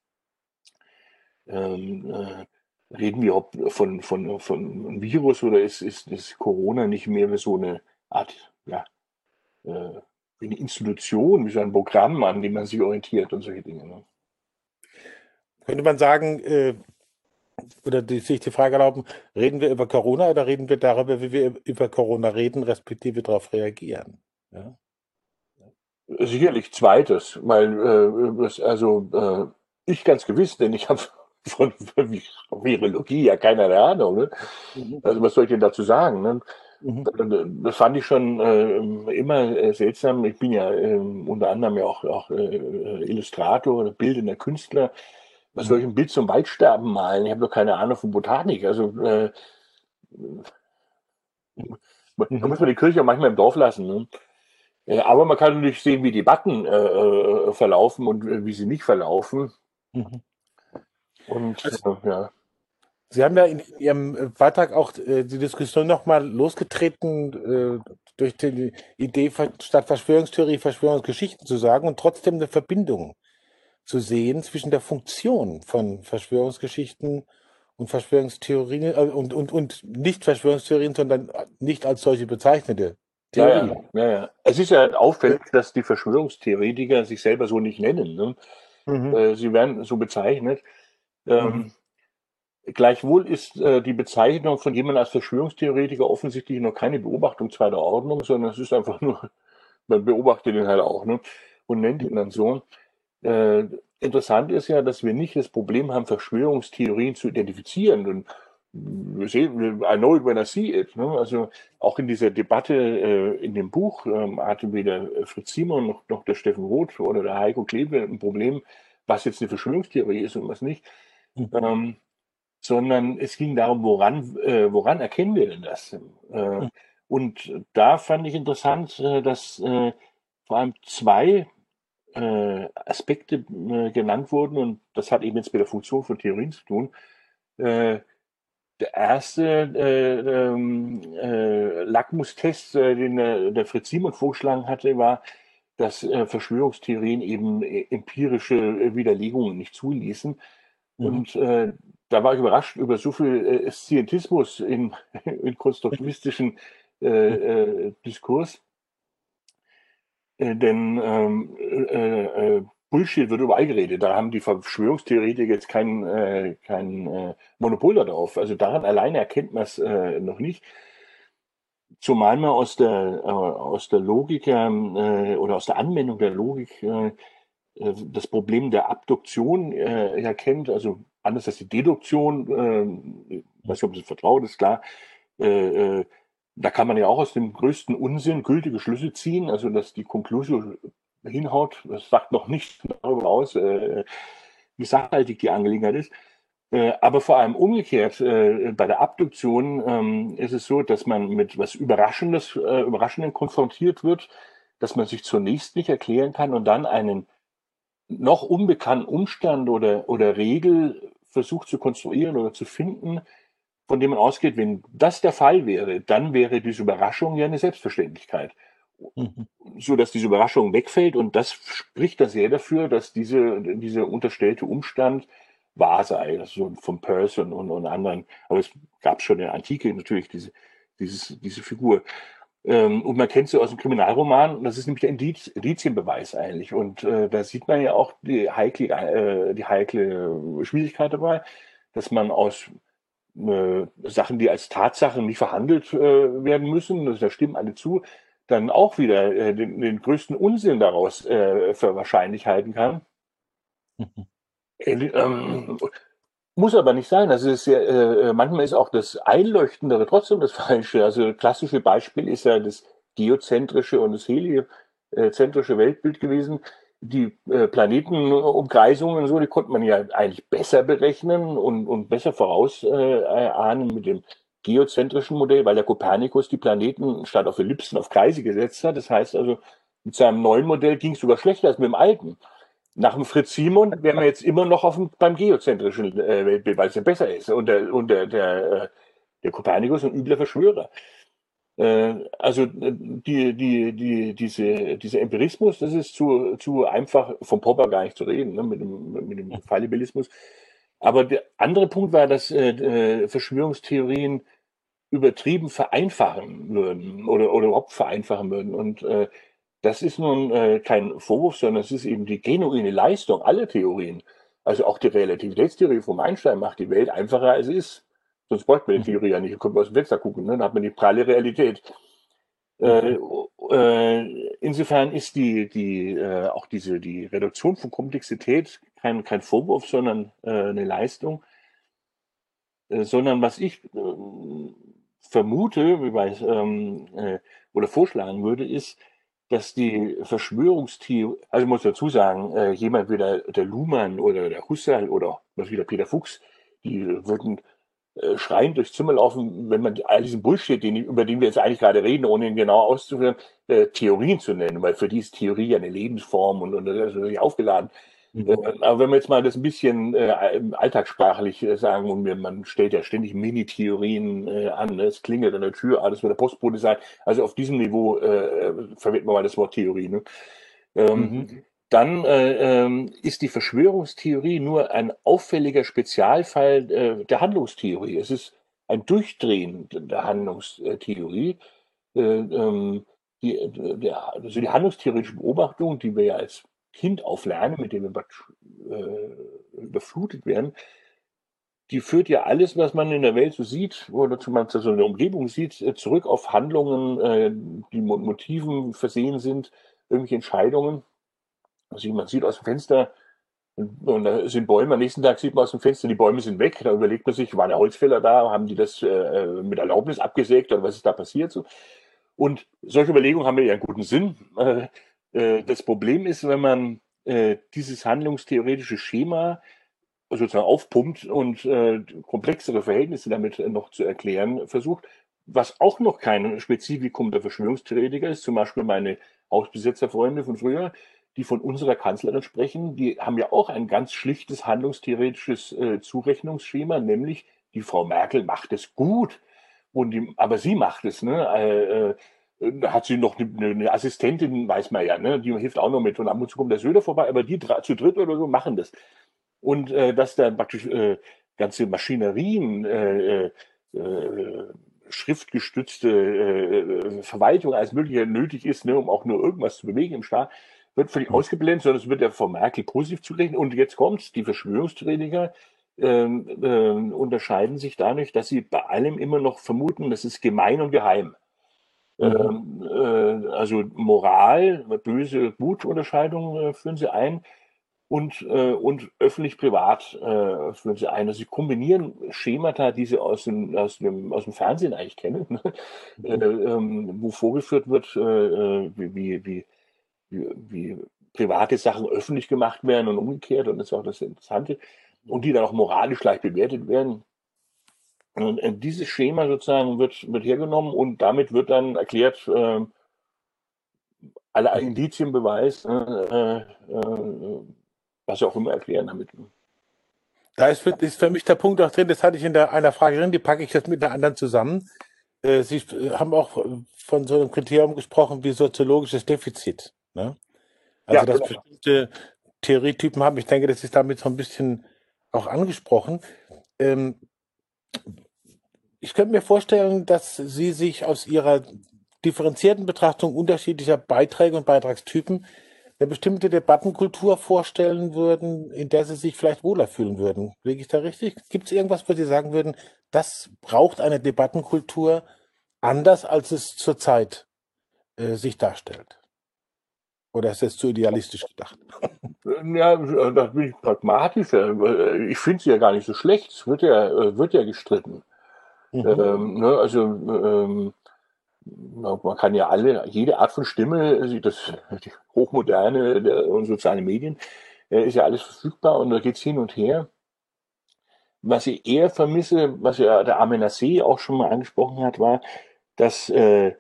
E: ähm, äh, reden wir von, von, von einem Virus oder ist, ist, ist Corona nicht mehr so eine Art, ja, äh, eine Institution, wie so ein Programm, an dem man sich orientiert und solche Dinge. Ne?
A: Könnte man sagen, äh, oder die, sich die Frage erlauben, reden wir über Corona oder reden wir darüber, wie wir über Corona reden, respektive darauf reagieren? Ja?
E: Sicherlich zweites, weil äh, also äh, ich ganz gewiss, denn ich habe von Virologie ja keine Ahnung. Ne? Mhm. Also was soll ich denn dazu sagen? Ne? Mhm. Das fand ich schon äh, immer äh, seltsam. Ich bin ja äh, unter anderem ja auch, auch äh, Illustrator oder bildender Künstler. Was mhm. soll ich ein Bild zum Waldsterben malen? Ich habe doch keine Ahnung von Botanik. Also äh, Da muss man die Kirche auch manchmal im Dorf lassen. Ne? Aber man kann natürlich sehen, wie die Debatten äh, äh verlaufen und äh, wie sie nicht verlaufen. Mhm.
A: Und also, äh, ja. Sie haben ja in Ihrem Beitrag auch äh, die Diskussion nochmal losgetreten, äh, durch die Idee, statt Verschwörungstheorie Verschwörungsgeschichten zu sagen und trotzdem eine Verbindung zu sehen zwischen der Funktion von Verschwörungsgeschichten und Verschwörungstheorien äh, und, und, und nicht Verschwörungstheorien, sondern nicht als solche bezeichnete
E: Theorie. Ja, ja, ja, Es ist ja auffällig, dass die Verschwörungstheoretiker sich selber so nicht nennen. Ne? Mhm. Sie werden so bezeichnet. Ähm. Gleichwohl ist äh, die Bezeichnung von jemandem als Verschwörungstheoretiker offensichtlich noch keine Beobachtung zweiter Ordnung, sondern es ist einfach nur, [LAUGHS] man beobachtet ihn halt auch ne? und nennt ihn dann so. Äh, interessant ist ja, dass wir nicht das Problem haben, Verschwörungstheorien zu identifizieren. Und wir sehen, I know it when I see it. Ne? Also auch in dieser Debatte äh, in dem Buch ähm, hatten weder Fritz Simon noch, noch der Steffen Roth oder der Heiko Klebe ein Problem, was jetzt eine Verschwörungstheorie ist und was nicht. Mhm. Ähm, sondern es ging darum, woran, äh, woran erkennen wir denn das? Äh, mhm. Und da fand ich interessant, äh, dass äh, vor allem zwei äh, Aspekte äh, genannt wurden und das hat eben jetzt mit der Funktion von Theorien zu tun. Der erste äh, ähm, äh, Lackmustest, den der Fritz Simon vorgeschlagen hatte, war, dass Verschwörungstheorien eben empirische Widerlegungen nicht zuließen. Mhm. Und da war ich überrascht über so viel Scientismus in, [LAUGHS] in konstruktivistischen Diskurs. denn ähm, äh, Bullshit wird überall geredet. Da haben die Verschwörungstheoretiker jetzt kein, äh, kein äh, Monopol darauf. Also daran alleine erkennt man es äh, noch nicht. Zumal man aus der, äh, aus der Logik äh, oder aus der Anwendung der Logik äh, äh das Problem der Abduktion äh, erkennt, also anders als die Deduktion, äh, ich weiß nicht, ob es vertraut ist, klar, äh, äh, da kann man ja auch aus dem größten Unsinn gültige Schlüsse ziehen, also dass die Konklusion hinhaut. Das sagt noch nicht darüber aus, äh, wie sachhaltig die Angelegenheit ist. Äh, aber vor allem umgekehrt, äh, bei der Abduktion ähm, ist es so, dass man mit was Überraschendes, äh, Überraschendem konfrontiert wird, dass man sich zunächst nicht erklären kann und dann einen noch unbekannten Umstand oder, oder Regel versucht zu konstruieren oder zu finden, von dem man ausgeht, wenn das der Fall wäre, dann wäre diese Überraschung ja eine Selbstverständlichkeit. Mhm. so dass diese Überraschung wegfällt und das spricht da sehr dafür, dass diese, dieser unterstellte Umstand wahr sei, also vom Person und, und anderen. Aber es gab schon in der Antike natürlich diese, dieses, diese Figur. Ähm, und man kennt sie aus dem Kriminalroman, das ist nämlich der Indiz, Indizienbeweis eigentlich. Und äh, da sieht man ja auch die heikle, äh, die heikle Schwierigkeit dabei, dass man aus äh, Sachen, die als Tatsachen nicht verhandelt äh, werden müssen, also da stimmen alle zu, dann auch wieder äh, den, den, größten Unsinn daraus äh, für wahrscheinlich halten kann. Mhm. Äh, ähm, muss aber nicht sein. Also ist ja, äh, manchmal ist auch das Einleuchtendere trotzdem das Falsche. Also klassische Beispiel ist ja das geozentrische und das heliozentrische Weltbild gewesen. Die äh, Planetenumkreisungen und so, die konnte man ja eigentlich besser berechnen und, und besser vorausahnen äh, mit dem geozentrischen Modell, weil der Kopernikus die Planeten statt auf Ellipsen auf Kreise gesetzt hat. Das heißt also, mit seinem neuen Modell ging es sogar schlechter als mit dem alten. Nach dem Fritz Simon wären wir jetzt immer noch auf dem, beim geozentrischen äh, Weltbild, weil es ja besser ist. Und der, und der, der, äh, der Kopernikus ein übler Verschwörer. Äh, also die, die, die, diese, dieser Empirismus, das ist zu, zu einfach vom Popper gar nicht zu reden, ne, mit dem, mit dem Fallibilismus. Aber der andere Punkt war, dass äh, äh, Verschwörungstheorien übertrieben vereinfachen würden oder, oder überhaupt vereinfachen würden. Und äh, das ist nun äh, kein Vorwurf, sondern es ist eben die genuine Leistung aller Theorien. Also auch die Relativitätstheorie von Einstein macht die Welt einfacher, als sie ist. Sonst bräuchte man die Theorie ja nicht. Da könnte man aus dem Fenster gucken, ne? dann hat man die pralle Realität. Äh, äh, insofern ist die, die, äh, auch diese, die Reduktion von Komplexität kein, kein Vorwurf, sondern eine Leistung. Sondern was ich äh, vermute, wie weiß, ähm, äh, oder vorschlagen würde, ist, dass die Verschwörungstheorie, also ich muss dazu sagen, äh, jemand wie der, der Luhmann oder der Husserl oder was wie der Peter Fuchs, die würden äh, schreiend durchs Zimmer laufen, wenn man all diesen Bullshit, den, über den wir jetzt eigentlich gerade reden, ohne ihn genau auszuführen, äh, Theorien zu nennen, weil für die ist Theorie ja eine Lebensform und, und das ist natürlich aufgeladen. Äh, aber wenn wir jetzt mal das ein bisschen äh, alltagssprachlich äh, sagen und mir, man stellt ja ständig Mini-Theorien äh, an, ne? es klingelt an der Tür, alles wird der Postbote sein. Also auf diesem Niveau äh, verwenden wir mal das Wort Theorie. Ne? Ähm, mhm dann äh, ähm, ist die Verschwörungstheorie nur ein auffälliger Spezialfall äh, der Handlungstheorie. Es ist ein Durchdrehen der Handlungstheorie. Äh, ähm, die, der, also die handlungstheoretische Beobachtung, die wir ja als Kind auflernen, mit denen wir äh, überflutet werden, die führt ja alles, was man in der Welt so sieht oder zum Beispiel so in der Umgebung sieht, äh, zurück auf Handlungen, äh, die mit Motiven versehen sind, irgendwelche Entscheidungen. Also man sieht aus dem Fenster, und da sind Bäume, am nächsten Tag sieht man aus dem Fenster, die Bäume sind weg. Da überlegt man sich, waren ja Holzfäller da, haben die das äh, mit Erlaubnis abgesägt oder was ist da passiert? So. Und solche Überlegungen haben ja einen guten Sinn. Äh, das Problem ist, wenn man äh, dieses handlungstheoretische Schema sozusagen aufpumpt und äh, komplexere Verhältnisse damit noch zu erklären versucht, was auch noch kein Spezifikum der Verschwörungstheoretiker ist, zum Beispiel meine Hausbesetzerfreunde von früher, die von unserer Kanzlerin sprechen, die haben ja auch ein ganz schlichtes handlungstheoretisches äh, Zurechnungsschema, nämlich die Frau Merkel macht es gut. Und die, aber sie macht es, ne? Äh, äh, hat sie noch eine, eine, Assistentin, weiß man ja, ne? die hilft auch noch mit. Und ab und zu kommt der Söder vorbei, aber die zu dritt oder so machen das. Und äh, dass da praktisch äh, ganze Maschinerien, äh, äh, äh schriftgestützte äh, Verwaltung als möglicher nötig ist, ne, um auch nur irgendwas zu bewegen im Staat, wird völlig mhm. ausgeblendet, sondern es wird ja von Merkel positiv zugerechnet. Und jetzt kommt's, die Verschwörungstheoretiker ähm, äh, unterscheiden sich dadurch, dass sie bei allem immer noch vermuten, das ist gemein und geheim. Ähm, äh, also Moral, böse, gut Unterscheidung äh, führen sie ein und, äh, und öffentlich-privat äh, führen sie ein. Also sie kombinieren Schemata, die sie aus dem, aus dem, aus dem Fernsehen eigentlich kennen, ne? mhm. äh, ähm, wo vorgeführt wird, äh, äh wie, wie, wie, wie private Sachen öffentlich gemacht werden und umgekehrt. Und das ist auch das Interessante. Und die dann auch moralisch leicht bewertet werden. Und äh, dieses Schema sozusagen wird, wird hergenommen und damit wird dann erklärt, äh, alle Indizienbeweis, äh, äh, was sie auch immer erklären damit.
A: Da ist für, ist für mich der Punkt auch drin, das hatte ich in der, einer Frage drin, die packe ich jetzt mit einer anderen zusammen. Äh, sie haben auch von so einem Kriterium gesprochen wie soziologisches Defizit. Ne? Also, ja, dass genau. bestimmte Theorietypen haben, ich denke, das ist damit so ein bisschen auch angesprochen. Ähm, ich könnte mir vorstellen, dass Sie sich aus Ihrer differenzierten Betrachtung unterschiedlicher Beiträge und Beitragstypen eine bestimmte Debattenkultur vorstellen würden, in der Sie sich vielleicht wohler fühlen würden. Liege ich da richtig? Gibt es irgendwas, wo Sie sagen würden, das braucht eine Debattenkultur anders, als es zurzeit äh, sich darstellt? Oder ist das zu idealistisch gedacht? [LAUGHS]
E: Ja, da bin ich pragmatisch. Ich finde sie ja gar nicht so schlecht. Es wird ja, wird ja gestritten. Mhm. Ähm, ne, also ähm, man kann ja alle, jede Art von Stimme, das die hochmoderne der, und soziale Medien, äh, ist ja alles verfügbar und da geht es hin und her. Was ich eher vermisse, was ja der Amenassé auch schon mal angesprochen hat, war, dass äh,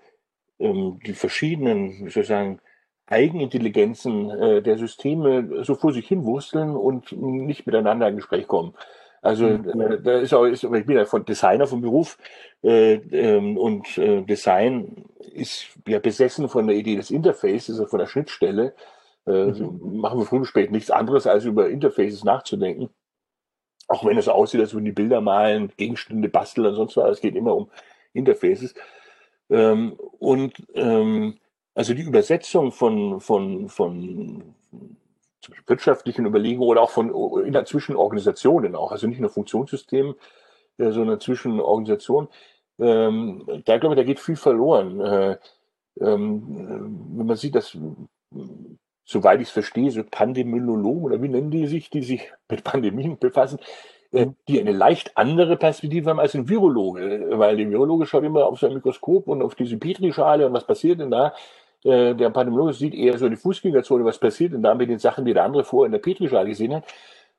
E: ähm, die verschiedenen, wie soll ich sagen, Eigenintelligenzen äh, der Systeme so vor sich hin wursteln und nicht miteinander in Gespräch kommen. Also mhm. äh, da ist auch, ist, ich bin ja von Designer vom Beruf äh, ähm, und äh, Design ist ja besessen von der Idee des Interfaces, also von der Schnittstelle. Äh, mhm. Machen wir früh und spät nichts anderes, als über Interfaces nachzudenken. Auch wenn es aussieht, als würden die Bilder malen, Gegenstände basteln und sonst was. Es geht immer um Interfaces. Ähm, und ähm, also die Übersetzung von, von, von wirtschaftlichen Überlegungen oder auch von in der Zwischenorganisationen auch, also nicht nur Funktionssystemen, äh, sondern zwischen Organisationen. Ähm, da glaube ich, da geht viel verloren. Äh, ähm, wenn man sieht, dass soweit ich es verstehe, so Pandemiologen oder wie nennen die sich, die sich [LAUGHS] mit Pandemien befassen, äh, mhm. die eine leicht andere Perspektive haben als ein Virologe, weil der Virologe schaut immer auf sein Mikroskop und auf diese Petrischale und was passiert denn da? Äh, der Pandemiologe sieht eher so die Fußgängerzone, was passiert denn da mit den Sachen, die der andere vorher in der Petrischale gesehen hat.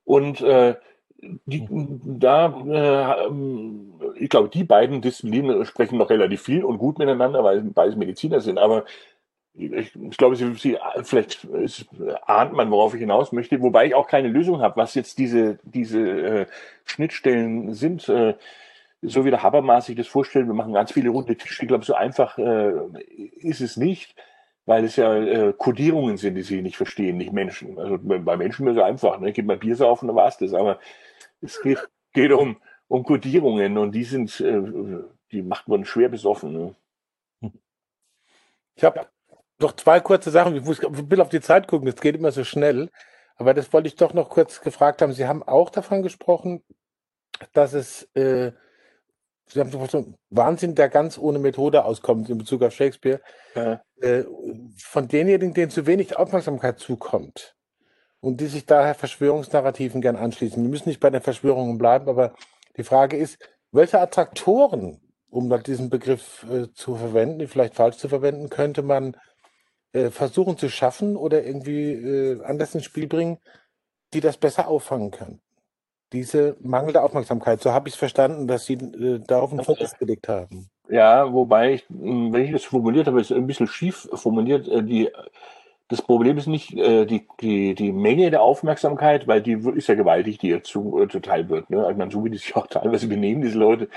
E: Und äh, die, da, äh, ich glaube, die beiden Disziplinen sprechen noch relativ viel und gut miteinander, weil beides Mediziner sind, aber ich, ich glaube, sie, sie vielleicht es, ahnt man, worauf ich hinaus möchte, wobei ich auch keine Lösung habe, was jetzt diese, diese äh, Schnittstellen sind. Äh, so wie der Habermas sich das vorstellt, wir machen ganz viele runde Tische. Ich glaube, so einfach äh, ist es nicht, weil es ja äh, sind, die sie nicht verstehen, nicht Menschen. Also bei Menschen ist es einfach, ne? Gib mal Bier saufen, dann war's das. Aber es geht, geht um, um und die sind, äh, die macht man schwer besoffen. Ne?
A: Ich habe noch zwei kurze Sachen. Ich muss ein bisschen auf die Zeit gucken, das geht immer so schnell. Aber das wollte ich doch noch kurz gefragt haben. Sie haben auch davon gesprochen, dass es äh, Sie haben so Wahnsinn, der ganz ohne Methode auskommt in Bezug auf Shakespeare. Ja. Äh, von denjenigen, denen zu wenig Aufmerksamkeit zukommt und die sich daher Verschwörungsnarrativen gern anschließen. Wir müssen nicht bei den Verschwörungen bleiben, aber die Frage ist, welche Attraktoren, um diesen Begriff äh, zu verwenden, vielleicht falsch zu verwenden, könnte man äh, versuchen zu schaffen oder irgendwie äh, anders ins Spiel bringen, die das besser auffangen können? Diese mangelnde Aufmerksamkeit, so habe ich es verstanden, dass Sie äh, darauf einen Fokus gelegt haben.
E: Ja, wobei ich, wenn ich das formuliert habe, ist ein bisschen schief formuliert. Äh, die, das Problem ist nicht äh, die, die, die Menge der Aufmerksamkeit, weil die ist ja gewaltig, die ihr zu, äh, zuteil wird. Ne? Ich meine, so wie die sich auch [LAUGHS] teilweise benehmen, diese Leute.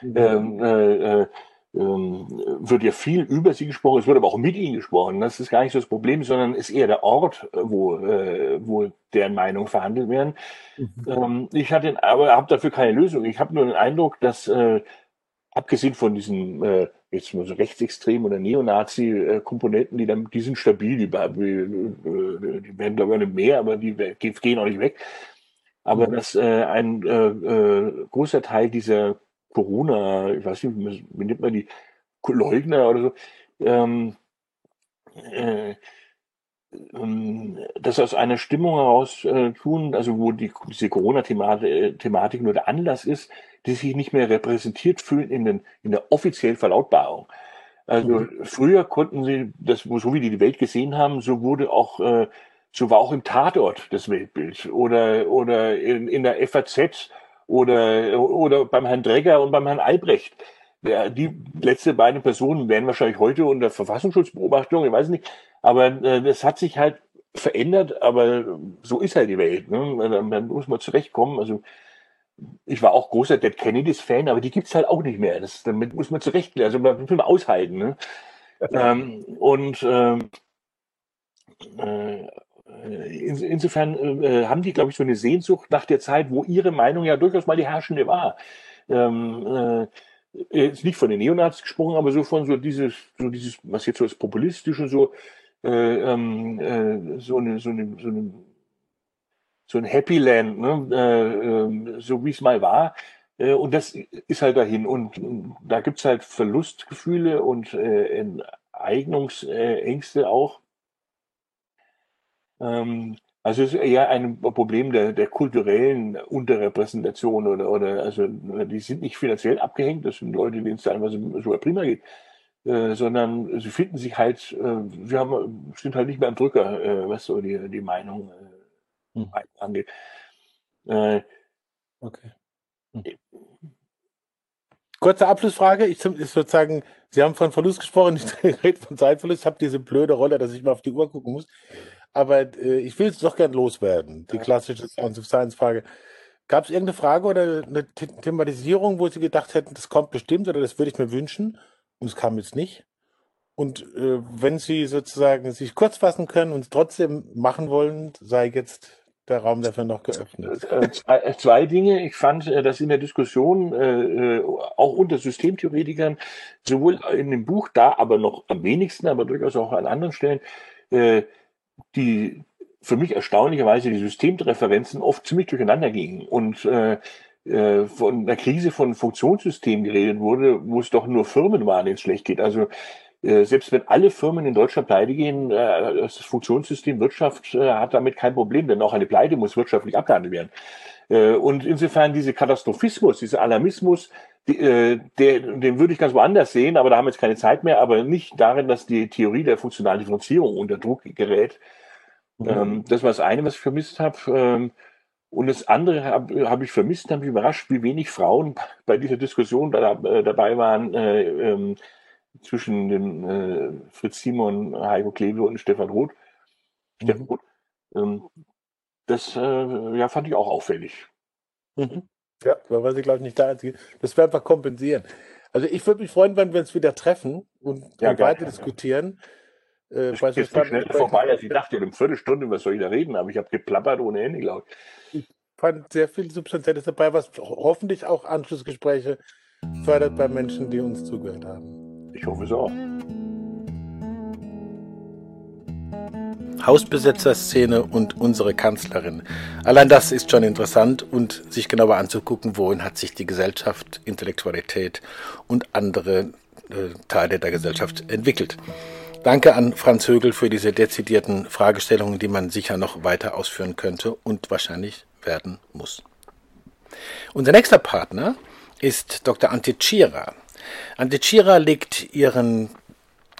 E: Mhm. Ähm, äh, äh ähm, wird ja viel über sie gesprochen, es wird aber auch mit ihnen gesprochen. Das ist gar nicht so das Problem, sondern ist eher der Ort, wo, äh, wo deren Meinung verhandelt werden. Mhm. Ähm, ich hatte aber habe dafür keine Lösung. Ich habe nur den Eindruck, dass äh, abgesehen von diesen äh, jetzt nur so rechtsextremen oder Neonazi-Komponenten, die dann, die sind stabil, die, die, die werden glaube ich nicht mehr, aber die gehen auch nicht weg. Aber mhm. dass äh, ein äh, äh, großer Teil dieser Corona, ich weiß nicht, wie nennt man die, Leugner oder so, ähm, äh, ähm, das aus einer Stimmung heraus äh, tun, also wo die, diese Corona-Thematik nur der Anlass ist, die sich nicht mehr repräsentiert fühlen in, den, in der offiziellen Verlautbarung. Also mhm. früher konnten sie, das, so wie die die Welt gesehen haben, so wurde auch, äh, so war auch im Tatort das Weltbild oder, oder in, in der FAZ oder, oder beim Herrn Dregger und beim Herrn Albrecht. Ja, die letzte beiden Personen wären wahrscheinlich heute unter Verfassungsschutzbeobachtung, ich weiß nicht. Aber äh, das hat sich halt verändert, aber so ist halt die Welt. Ne? Man muss mal zurechtkommen. Also ich war auch großer Dead Kennedys Fan, aber die gibt's halt auch nicht mehr. Das, damit muss man zurecht, also man muss man aushalten. Ne? ähm, und ähm, äh, insofern äh, haben die, glaube ich, so eine Sehnsucht nach der Zeit, wo ihre Meinung ja durchaus mal die herrschende war. Ähm, äh, ist nicht von den Neonazis gesprochen, aber so von so dieses, so dieses, was jetzt so ist populistische, so, äh, ähm, äh, so eine, so eine, so eine, so ein Happy Land, ne? äh, äh, so wie es mal war. Äh, und das ist halt dahin. Und, da gibt's halt Verlustgefühle und äh, Eignungsängste auch. Ähm, also es ist eher ein Problem der, der kulturellen Unterrepräsentation oder, oder also die sind nicht finanziell abgehängt, das sind Leute, denen es teilweise sogar prima geht, äh, sondern sie finden sich halt, äh, sie haben, sind halt nicht mehr am Drücker, äh, was so die, die Meinung äh, hm. angeht. Äh,
A: okay. Hm. Kurze Abschlussfrage. Ich, ich sozusagen, Sie haben von Verlust gesprochen, ich [LAUGHS] rede von Zeitverlust. Ich habe diese blöde Rolle, dass ich mal auf die Uhr gucken muss aber äh, ich will es doch gern loswerden. Die klassische Sounds of Science Frage. Gab es irgendeine Frage oder eine The Thematisierung, wo Sie gedacht hätten, das kommt bestimmt oder das würde ich mir wünschen und es kam jetzt nicht? Und äh, wenn Sie sozusagen sich kurz fassen können und es trotzdem machen wollen, sei jetzt der Raum dafür noch geöffnet.
E: Äh, zwei, äh, zwei Dinge. Ich fand, äh, dass in der Diskussion, äh, auch unter Systemtheoretikern, sowohl in dem Buch da, aber noch am wenigsten, aber durchaus auch an anderen Stellen, äh, die für mich erstaunlicherweise die Systemreferenzen oft ziemlich durcheinander gingen und äh, äh, von der Krise von Funktionssystemen geredet wurde, wo es doch nur Firmen waren, denen es schlecht geht. Also äh, selbst wenn alle Firmen in Deutschland pleite gehen, äh, das Funktionssystem Wirtschaft hat damit kein Problem, denn auch eine Pleite muss wirtschaftlich abgehandelt werden. Und insofern diese Katastrophismus, dieser Alarmismus, die, äh, der, den würde ich ganz woanders sehen, aber da haben wir jetzt keine Zeit mehr, aber nicht darin, dass die Theorie der funktionalen Differenzierung unter Druck gerät. Mhm. Ähm, das war das eine, was ich vermisst habe. Ähm, Und das andere habe hab ich vermisst, habe ich überrascht, wie wenig Frauen bei dieser Diskussion da, äh, dabei waren äh, ähm, zwischen dem äh, Fritz Simon, Heiko Kleve und Stefan Roth. Mhm. Stefan Roth. Ähm, das äh, ja, fand ich auch auffällig.
A: Mhm. Ja, da war sie, glaube ich, nicht der Einzige. Das werden wir kompensieren. Also ich würde mich freuen, wenn wir uns wieder treffen und, ja, und weiter diskutieren.
E: Äh, das ist so schnell vorbei, als ich dachte, eine Viertelstunde, was soll ich da reden? Aber ich habe geplappert ohne Ende, glaube
A: ich. Ich fand sehr viel Substanzielles dabei, was hoffentlich auch Anschlussgespräche fördert bei Menschen, die uns zugehört haben.
E: Ich hoffe es auch.
A: Hausbesetzerszene und unsere Kanzlerin. Allein das ist schon interessant und sich genauer anzugucken, wohin hat sich die Gesellschaft, Intellektualität und andere äh, Teile der Gesellschaft entwickelt. Danke an Franz Högel für diese dezidierten Fragestellungen, die man sicher noch weiter ausführen könnte und wahrscheinlich werden muss. Unser nächster Partner ist Dr. Ante Chira. Ante Chira legt ihren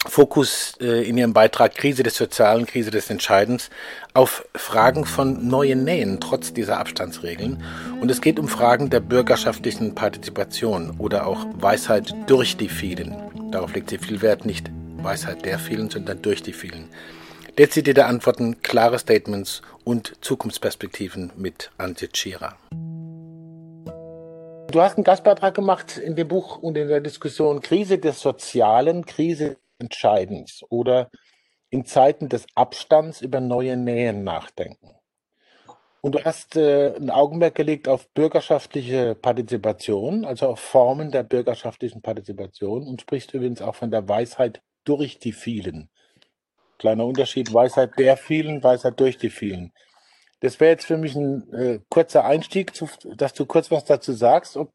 A: Fokus äh, in ihrem Beitrag Krise des Sozialen, Krise des Entscheidens auf Fragen von neuen Nähen trotz dieser Abstandsregeln. Und es geht um Fragen der bürgerschaftlichen Partizipation oder auch Weisheit durch die vielen. Darauf legt sie viel Wert, nicht Weisheit der vielen, sondern durch die vielen. Dezidierte Antworten, klare Statements und Zukunftsperspektiven mit Antje Tschira. Du hast einen Gastbeitrag gemacht in dem Buch und in der Diskussion Krise des Sozialen, Krise Entscheidens oder in Zeiten des Abstands über neue Nähen nachdenken. Und du hast äh, ein Augenmerk gelegt auf bürgerschaftliche Partizipation, also auf Formen der bürgerschaftlichen Partizipation und sprichst übrigens auch von der Weisheit durch die vielen. Kleiner Unterschied, Weisheit der vielen, Weisheit durch die vielen. Das wäre jetzt für mich ein äh, kurzer Einstieg, zu, dass du kurz was dazu sagst, ob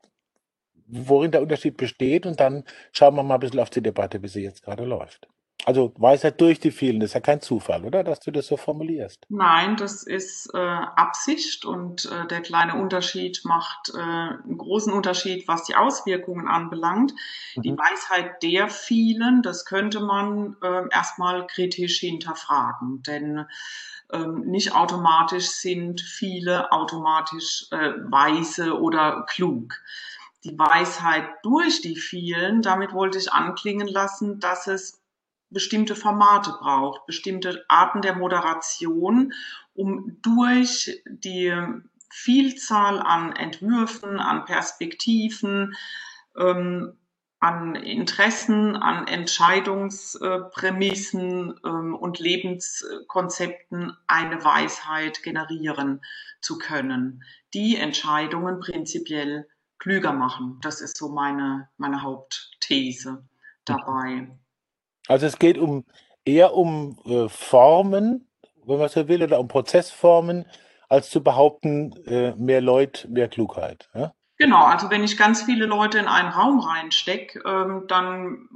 A: worin der Unterschied besteht und dann schauen wir mal ein bisschen auf die Debatte, wie sie jetzt gerade läuft. Also Weisheit durch die vielen, das ist ja kein Zufall, oder, dass du das so formulierst?
F: Nein, das ist äh, Absicht und äh, der kleine Unterschied macht äh, einen großen Unterschied, was die Auswirkungen anbelangt. Mhm. Die Weisheit der vielen, das könnte man äh, erstmal kritisch hinterfragen, denn ähm, nicht automatisch sind viele automatisch äh, weise oder klug die Weisheit durch die vielen, damit wollte ich anklingen lassen, dass es bestimmte Formate braucht, bestimmte Arten der Moderation, um durch die Vielzahl an Entwürfen, an Perspektiven, ähm, an Interessen, an Entscheidungsprämissen ähm, und Lebenskonzepten eine Weisheit generieren zu können, die Entscheidungen prinzipiell klüger machen. Das ist so meine, meine Hauptthese dabei.
A: Also es geht um eher um äh, Formen, wenn man so will, oder um Prozessformen, als zu behaupten, äh, mehr Leute, mehr Klugheit. Ja?
F: Genau, also wenn ich ganz viele Leute in einen Raum reinstecke, ähm, dann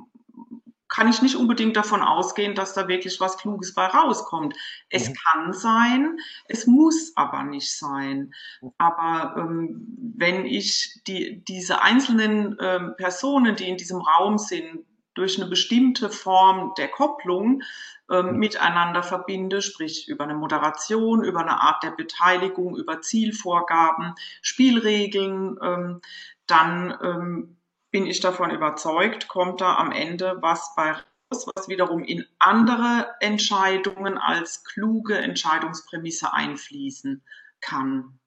F: kann ich nicht unbedingt davon ausgehen, dass da wirklich was Kluges bei rauskommt. Es mhm. kann sein, es muss aber nicht sein. Aber ähm, wenn ich die, diese einzelnen ähm, Personen, die in diesem Raum sind, durch eine bestimmte Form der Kopplung ähm, mhm. miteinander verbinde, sprich über eine Moderation, über eine Art der Beteiligung, über Zielvorgaben, Spielregeln, ähm, dann ähm, bin ich davon überzeugt, kommt da am Ende was bei raus, was wiederum in andere Entscheidungen als kluge Entscheidungsprämisse einfließen kann.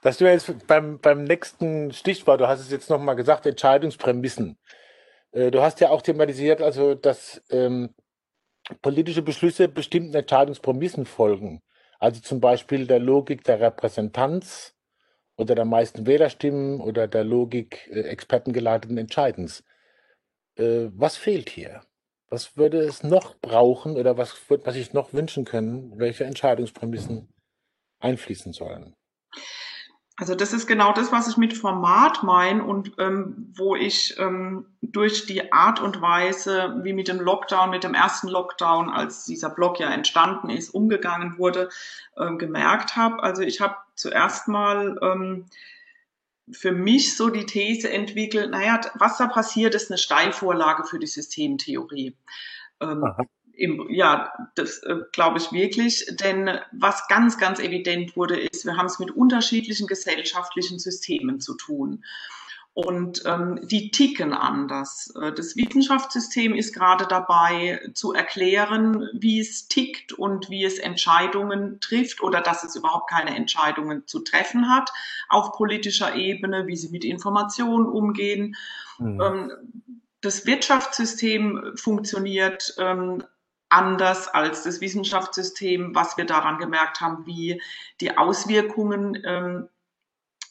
A: Das du jetzt beim, beim nächsten Stichwort, du hast es jetzt nochmal gesagt, Entscheidungsprämissen. Äh, du hast ja auch thematisiert, also dass ähm, politische Beschlüsse bestimmten Entscheidungsprämissen folgen. Also zum Beispiel der Logik der Repräsentanz, oder der meisten Wählerstimmen oder der Logik äh, expertengeleiteten Entscheidens. Äh, was fehlt hier? Was würde es noch brauchen oder was würde man sich noch wünschen können, welche Entscheidungsprämissen einfließen sollen?
F: Also das ist genau das, was ich mit Format meine und ähm, wo ich ähm, durch die Art und Weise, wie mit dem Lockdown, mit dem ersten Lockdown, als dieser Blog ja entstanden ist, umgegangen wurde, ähm, gemerkt habe. Also ich habe zuerst mal ähm, für mich so die These entwickelt, naja, was da passiert, ist eine Steilvorlage für die Systemtheorie. Ähm, im, ja, das äh, glaube ich wirklich. Denn was ganz, ganz evident wurde, ist, wir haben es mit unterschiedlichen gesellschaftlichen Systemen zu tun. Und ähm, die ticken anders. Äh, das Wissenschaftssystem ist gerade dabei zu erklären, wie es tickt und wie es Entscheidungen trifft oder dass es überhaupt keine Entscheidungen zu treffen hat auf politischer Ebene, wie sie mit Informationen umgehen. Mhm. Ähm, das Wirtschaftssystem funktioniert ähm, anders als das Wissenschaftssystem, was wir daran gemerkt haben, wie die Auswirkungen ähm,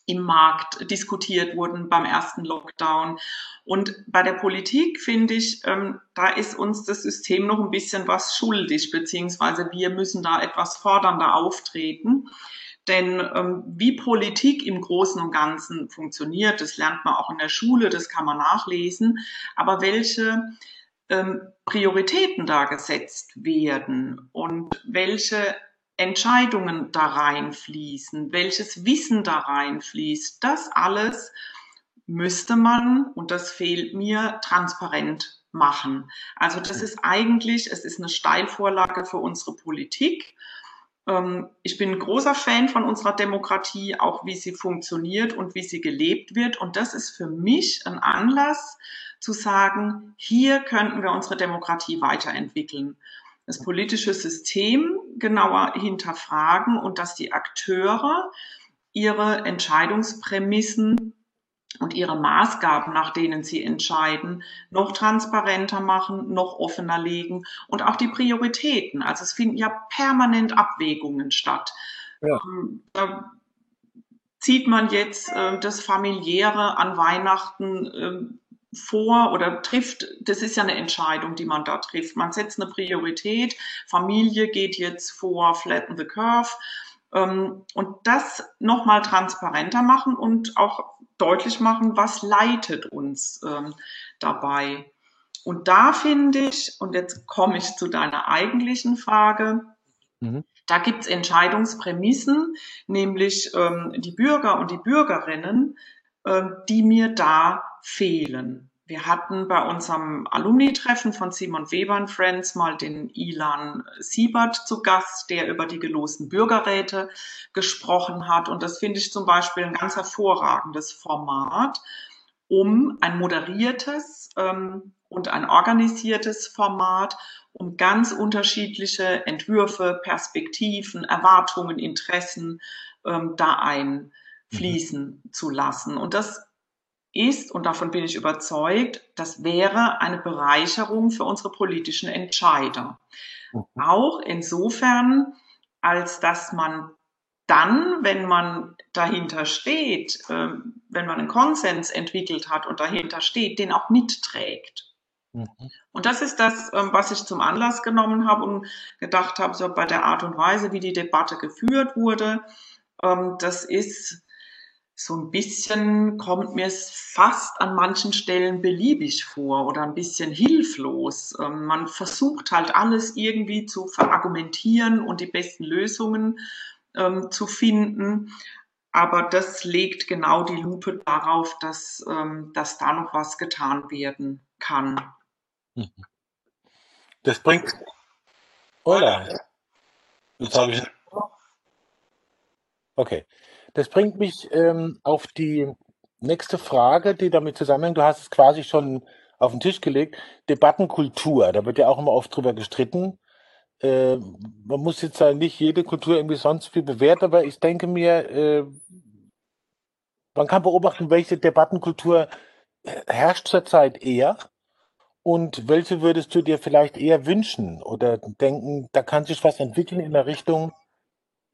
F: im Markt diskutiert wurden beim ersten Lockdown. Und bei der Politik finde ich, ähm, da ist uns das System noch ein bisschen was schuldig, beziehungsweise wir müssen da etwas fordernder auftreten. Denn ähm, wie Politik im Großen und Ganzen funktioniert, das lernt man auch in der Schule, das kann man nachlesen. Aber welche ähm, Prioritäten da gesetzt werden und welche Entscheidungen da reinfließen, welches Wissen da reinfließt, das alles müsste man, und das fehlt mir, transparent machen. Also das ist eigentlich, es ist eine Steilvorlage für unsere Politik. Ähm, ich bin ein großer Fan von unserer Demokratie, auch wie sie funktioniert und wie sie gelebt wird. Und das ist für mich ein Anlass zu sagen, hier könnten wir unsere Demokratie weiterentwickeln das politische System genauer hinterfragen und dass die Akteure ihre Entscheidungsprämissen und ihre Maßgaben, nach denen sie entscheiden, noch transparenter machen, noch offener legen und auch die Prioritäten. Also es finden ja permanent Abwägungen statt. Ja. Ähm, da zieht man jetzt äh, das Familiäre an Weihnachten äh, vor oder trifft, das ist ja eine Entscheidung, die man da trifft. Man setzt eine Priorität, Familie geht jetzt vor Flatten the Curve ähm, und das nochmal transparenter machen und auch deutlich machen, was leitet uns ähm, dabei. Und da finde ich, und jetzt komme ich zu deiner eigentlichen Frage, mhm. da gibt es Entscheidungsprämissen, nämlich ähm, die Bürger und die Bürgerinnen, ähm, die mir da fehlen. Wir hatten bei unserem Alumni-Treffen von Simon Weber Friends mal den Ilan Siebert zu Gast, der über die gelosten Bürgerräte gesprochen hat. Und das finde ich zum Beispiel ein ganz hervorragendes Format, um ein moderiertes ähm, und ein organisiertes Format, um ganz unterschiedliche Entwürfe, Perspektiven, Erwartungen, Interessen ähm, da ein fließen zu lassen. Und das ist, und davon bin ich überzeugt, das wäre eine Bereicherung für unsere politischen Entscheider. Mhm. Auch insofern, als dass man dann, wenn man dahinter steht, äh, wenn man einen Konsens entwickelt hat und dahinter steht, den auch mitträgt. Mhm. Und das ist das, ähm, was ich zum Anlass genommen habe und gedacht habe, so bei der Art und Weise, wie die Debatte geführt wurde, ähm, das ist so ein bisschen kommt mir es fast an manchen Stellen beliebig vor oder ein bisschen hilflos. Ähm, man versucht halt alles irgendwie zu verargumentieren und die besten Lösungen ähm, zu finden. Aber das legt genau die Lupe darauf, dass, ähm, dass da noch was getan werden kann.
A: Das bringt. Oder? Jetzt habe ich. Okay. Das bringt mich ähm, auf die nächste Frage, die damit zusammenhängt. Du hast es quasi schon auf den Tisch gelegt. Debattenkultur, da wird ja auch immer oft drüber gestritten. Äh, man muss jetzt ja nicht jede Kultur irgendwie sonst viel bewerten, aber ich denke mir, äh, man kann beobachten, welche Debattenkultur herrscht zurzeit eher und welche würdest du dir vielleicht eher wünschen oder denken, da kann sich was entwickeln in der Richtung,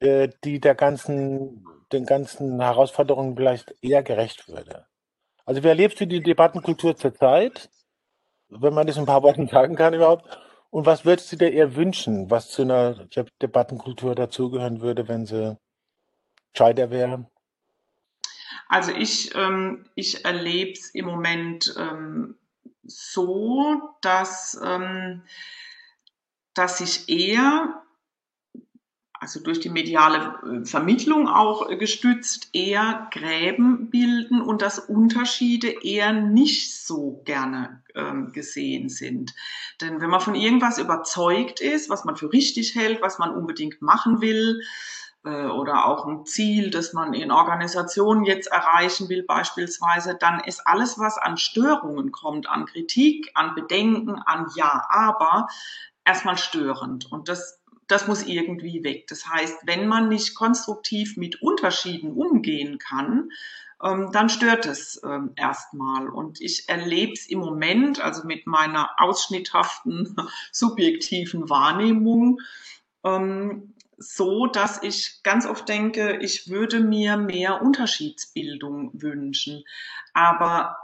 A: äh, die der ganzen den ganzen Herausforderungen vielleicht eher gerecht würde. Also wie erlebst du die Debattenkultur zurzeit, wenn man das in ein paar Worten sagen kann überhaupt? Und was würdest du dir eher wünschen, was zu einer Debattenkultur dazugehören würde, wenn sie gescheiter wäre?
F: Also ich, ähm, ich erlebe es im Moment ähm, so, dass, ähm, dass ich eher also durch die mediale äh, Vermittlung auch gestützt, eher Gräben bilden und dass Unterschiede eher nicht so gerne ähm, gesehen sind. Denn wenn man von irgendwas überzeugt ist, was man für richtig hält, was man unbedingt machen will, äh, oder auch ein Ziel, das man in Organisationen jetzt erreichen will beispielsweise, dann ist alles, was an Störungen kommt, an Kritik, an Bedenken, an Ja, aber erstmal störend. Und das das muss irgendwie weg. Das heißt, wenn man nicht konstruktiv mit Unterschieden umgehen kann, ähm, dann stört es ähm, erstmal. Und ich erlebe es im Moment, also mit meiner ausschnitthaften, [LAUGHS] subjektiven Wahrnehmung, ähm, so, dass ich ganz oft denke, ich würde mir mehr Unterschiedsbildung wünschen. Aber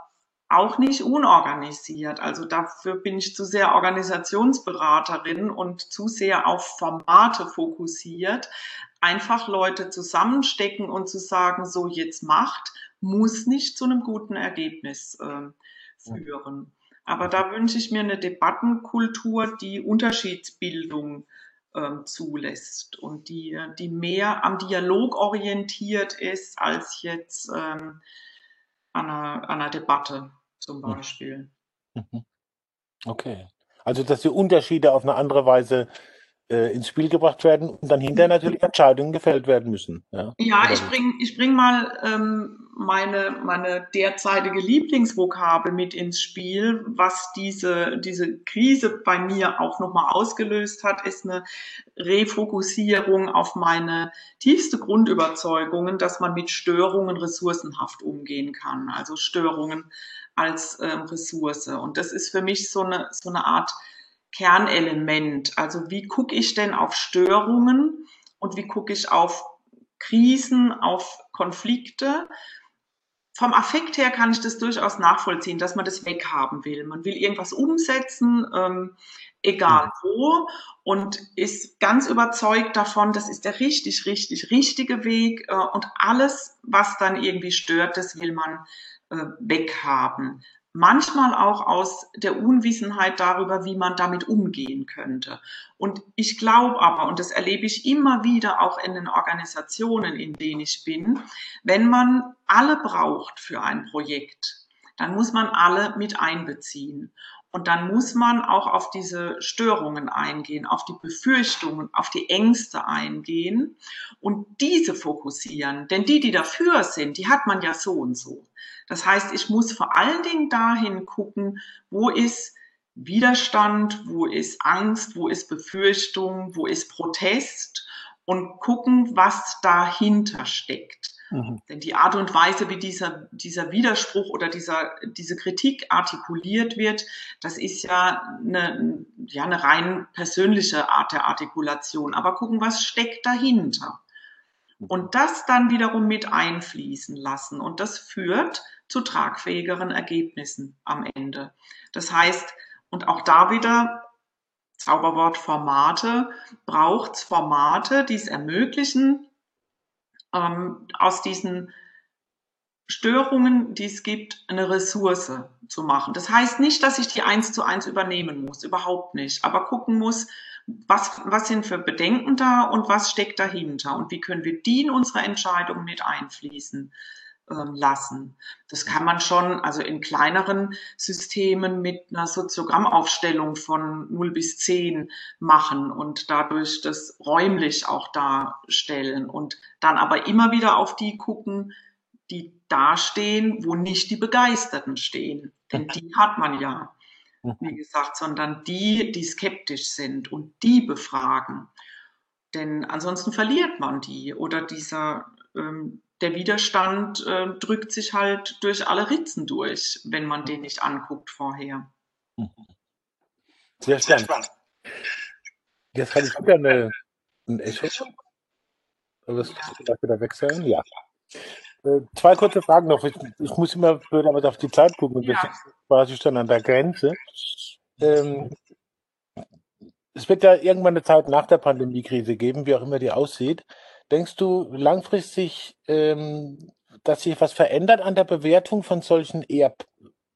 F: auch nicht unorganisiert. Also dafür bin ich zu sehr Organisationsberaterin und zu sehr auf Formate fokussiert. Einfach Leute zusammenstecken und zu sagen, so jetzt macht, muss nicht zu einem guten Ergebnis äh, führen. Aber da wünsche ich mir eine Debattenkultur, die Unterschiedsbildung äh, zulässt und die, die mehr am Dialog orientiert ist als jetzt ähm, an, einer, an einer Debatte zum hm. Beispiel.
A: Mhm. Okay. Also, dass die Unterschiede auf eine andere Weise äh, ins Spiel gebracht werden und dann hinterher natürlich Entscheidungen gefällt werden müssen.
F: Ja, ja ich bringe ich bring mal ähm, meine, meine derzeitige Lieblingsvokabel mit ins Spiel. Was diese, diese Krise bei mir auch nochmal ausgelöst hat, ist eine Refokussierung auf meine tiefste Grundüberzeugungen, dass man mit Störungen ressourcenhaft umgehen kann. Also Störungen als ähm, Ressource. Und das ist für mich so eine, so eine Art Kernelement. Also wie gucke ich denn auf Störungen und wie gucke ich auf Krisen, auf Konflikte? Vom Affekt her kann ich das durchaus nachvollziehen, dass man das weghaben will. Man will irgendwas umsetzen, ähm, egal wo, und ist ganz überzeugt davon, das ist der richtig, richtig, richtige Weg. Äh, und alles, was dann irgendwie stört, das will man weghaben. Manchmal auch aus der Unwissenheit darüber, wie man damit umgehen könnte. Und ich glaube aber, und das erlebe ich immer wieder auch in den Organisationen, in denen ich bin, wenn man alle braucht für ein Projekt, dann muss man alle mit einbeziehen. Und dann muss man auch auf diese Störungen eingehen, auf die Befürchtungen, auf die Ängste eingehen und diese fokussieren. Denn die, die dafür sind, die hat man ja so und so. Das heißt, ich muss vor allen Dingen dahin gucken, wo ist Widerstand, wo ist Angst, wo ist Befürchtung, wo ist Protest und gucken, was dahinter steckt. Mhm. Denn die Art und Weise, wie dieser, dieser Widerspruch oder dieser, diese Kritik artikuliert wird, das ist ja eine, ja eine rein persönliche Art der Artikulation. Aber gucken, was steckt dahinter. Mhm. Und das dann wiederum mit einfließen lassen. Und das führt zu tragfähigeren Ergebnissen am Ende. Das heißt, und auch da wieder Zauberwort Formate, braucht es Formate, die es ermöglichen, ähm, aus diesen Störungen, die es gibt, eine Ressource zu machen. Das heißt nicht, dass ich die eins zu eins übernehmen muss, überhaupt nicht, aber gucken muss, was, was sind für Bedenken da und was steckt dahinter und wie können wir die in unsere Entscheidung mit einfließen lassen. Das kann man schon, also in kleineren Systemen mit einer Soziogrammaufstellung von 0 bis 10 machen und dadurch das räumlich auch darstellen und dann aber immer wieder auf die gucken, die dastehen, wo nicht die Begeisterten stehen. Denn die [LAUGHS] hat man ja, wie gesagt, sondern die, die skeptisch sind und die befragen. Denn ansonsten verliert man die oder dieser ähm, der Widerstand äh, drückt sich halt durch alle Ritzen durch, wenn man den nicht anguckt vorher.
A: Sehr spannend. Jetzt habe ich wieder eine, ein Echo. Was vielleicht wieder wechseln? Ja. Äh, zwei kurze Fragen noch. Ich, ich muss immer blöd auf die Zeit gucken und ja. das quasi schon an der Grenze. Ähm, es wird ja irgendwann eine Zeit nach der Pandemiekrise geben, wie auch immer die aussieht. Denkst du langfristig, ähm, dass sich was verändert an der Bewertung von solchen eher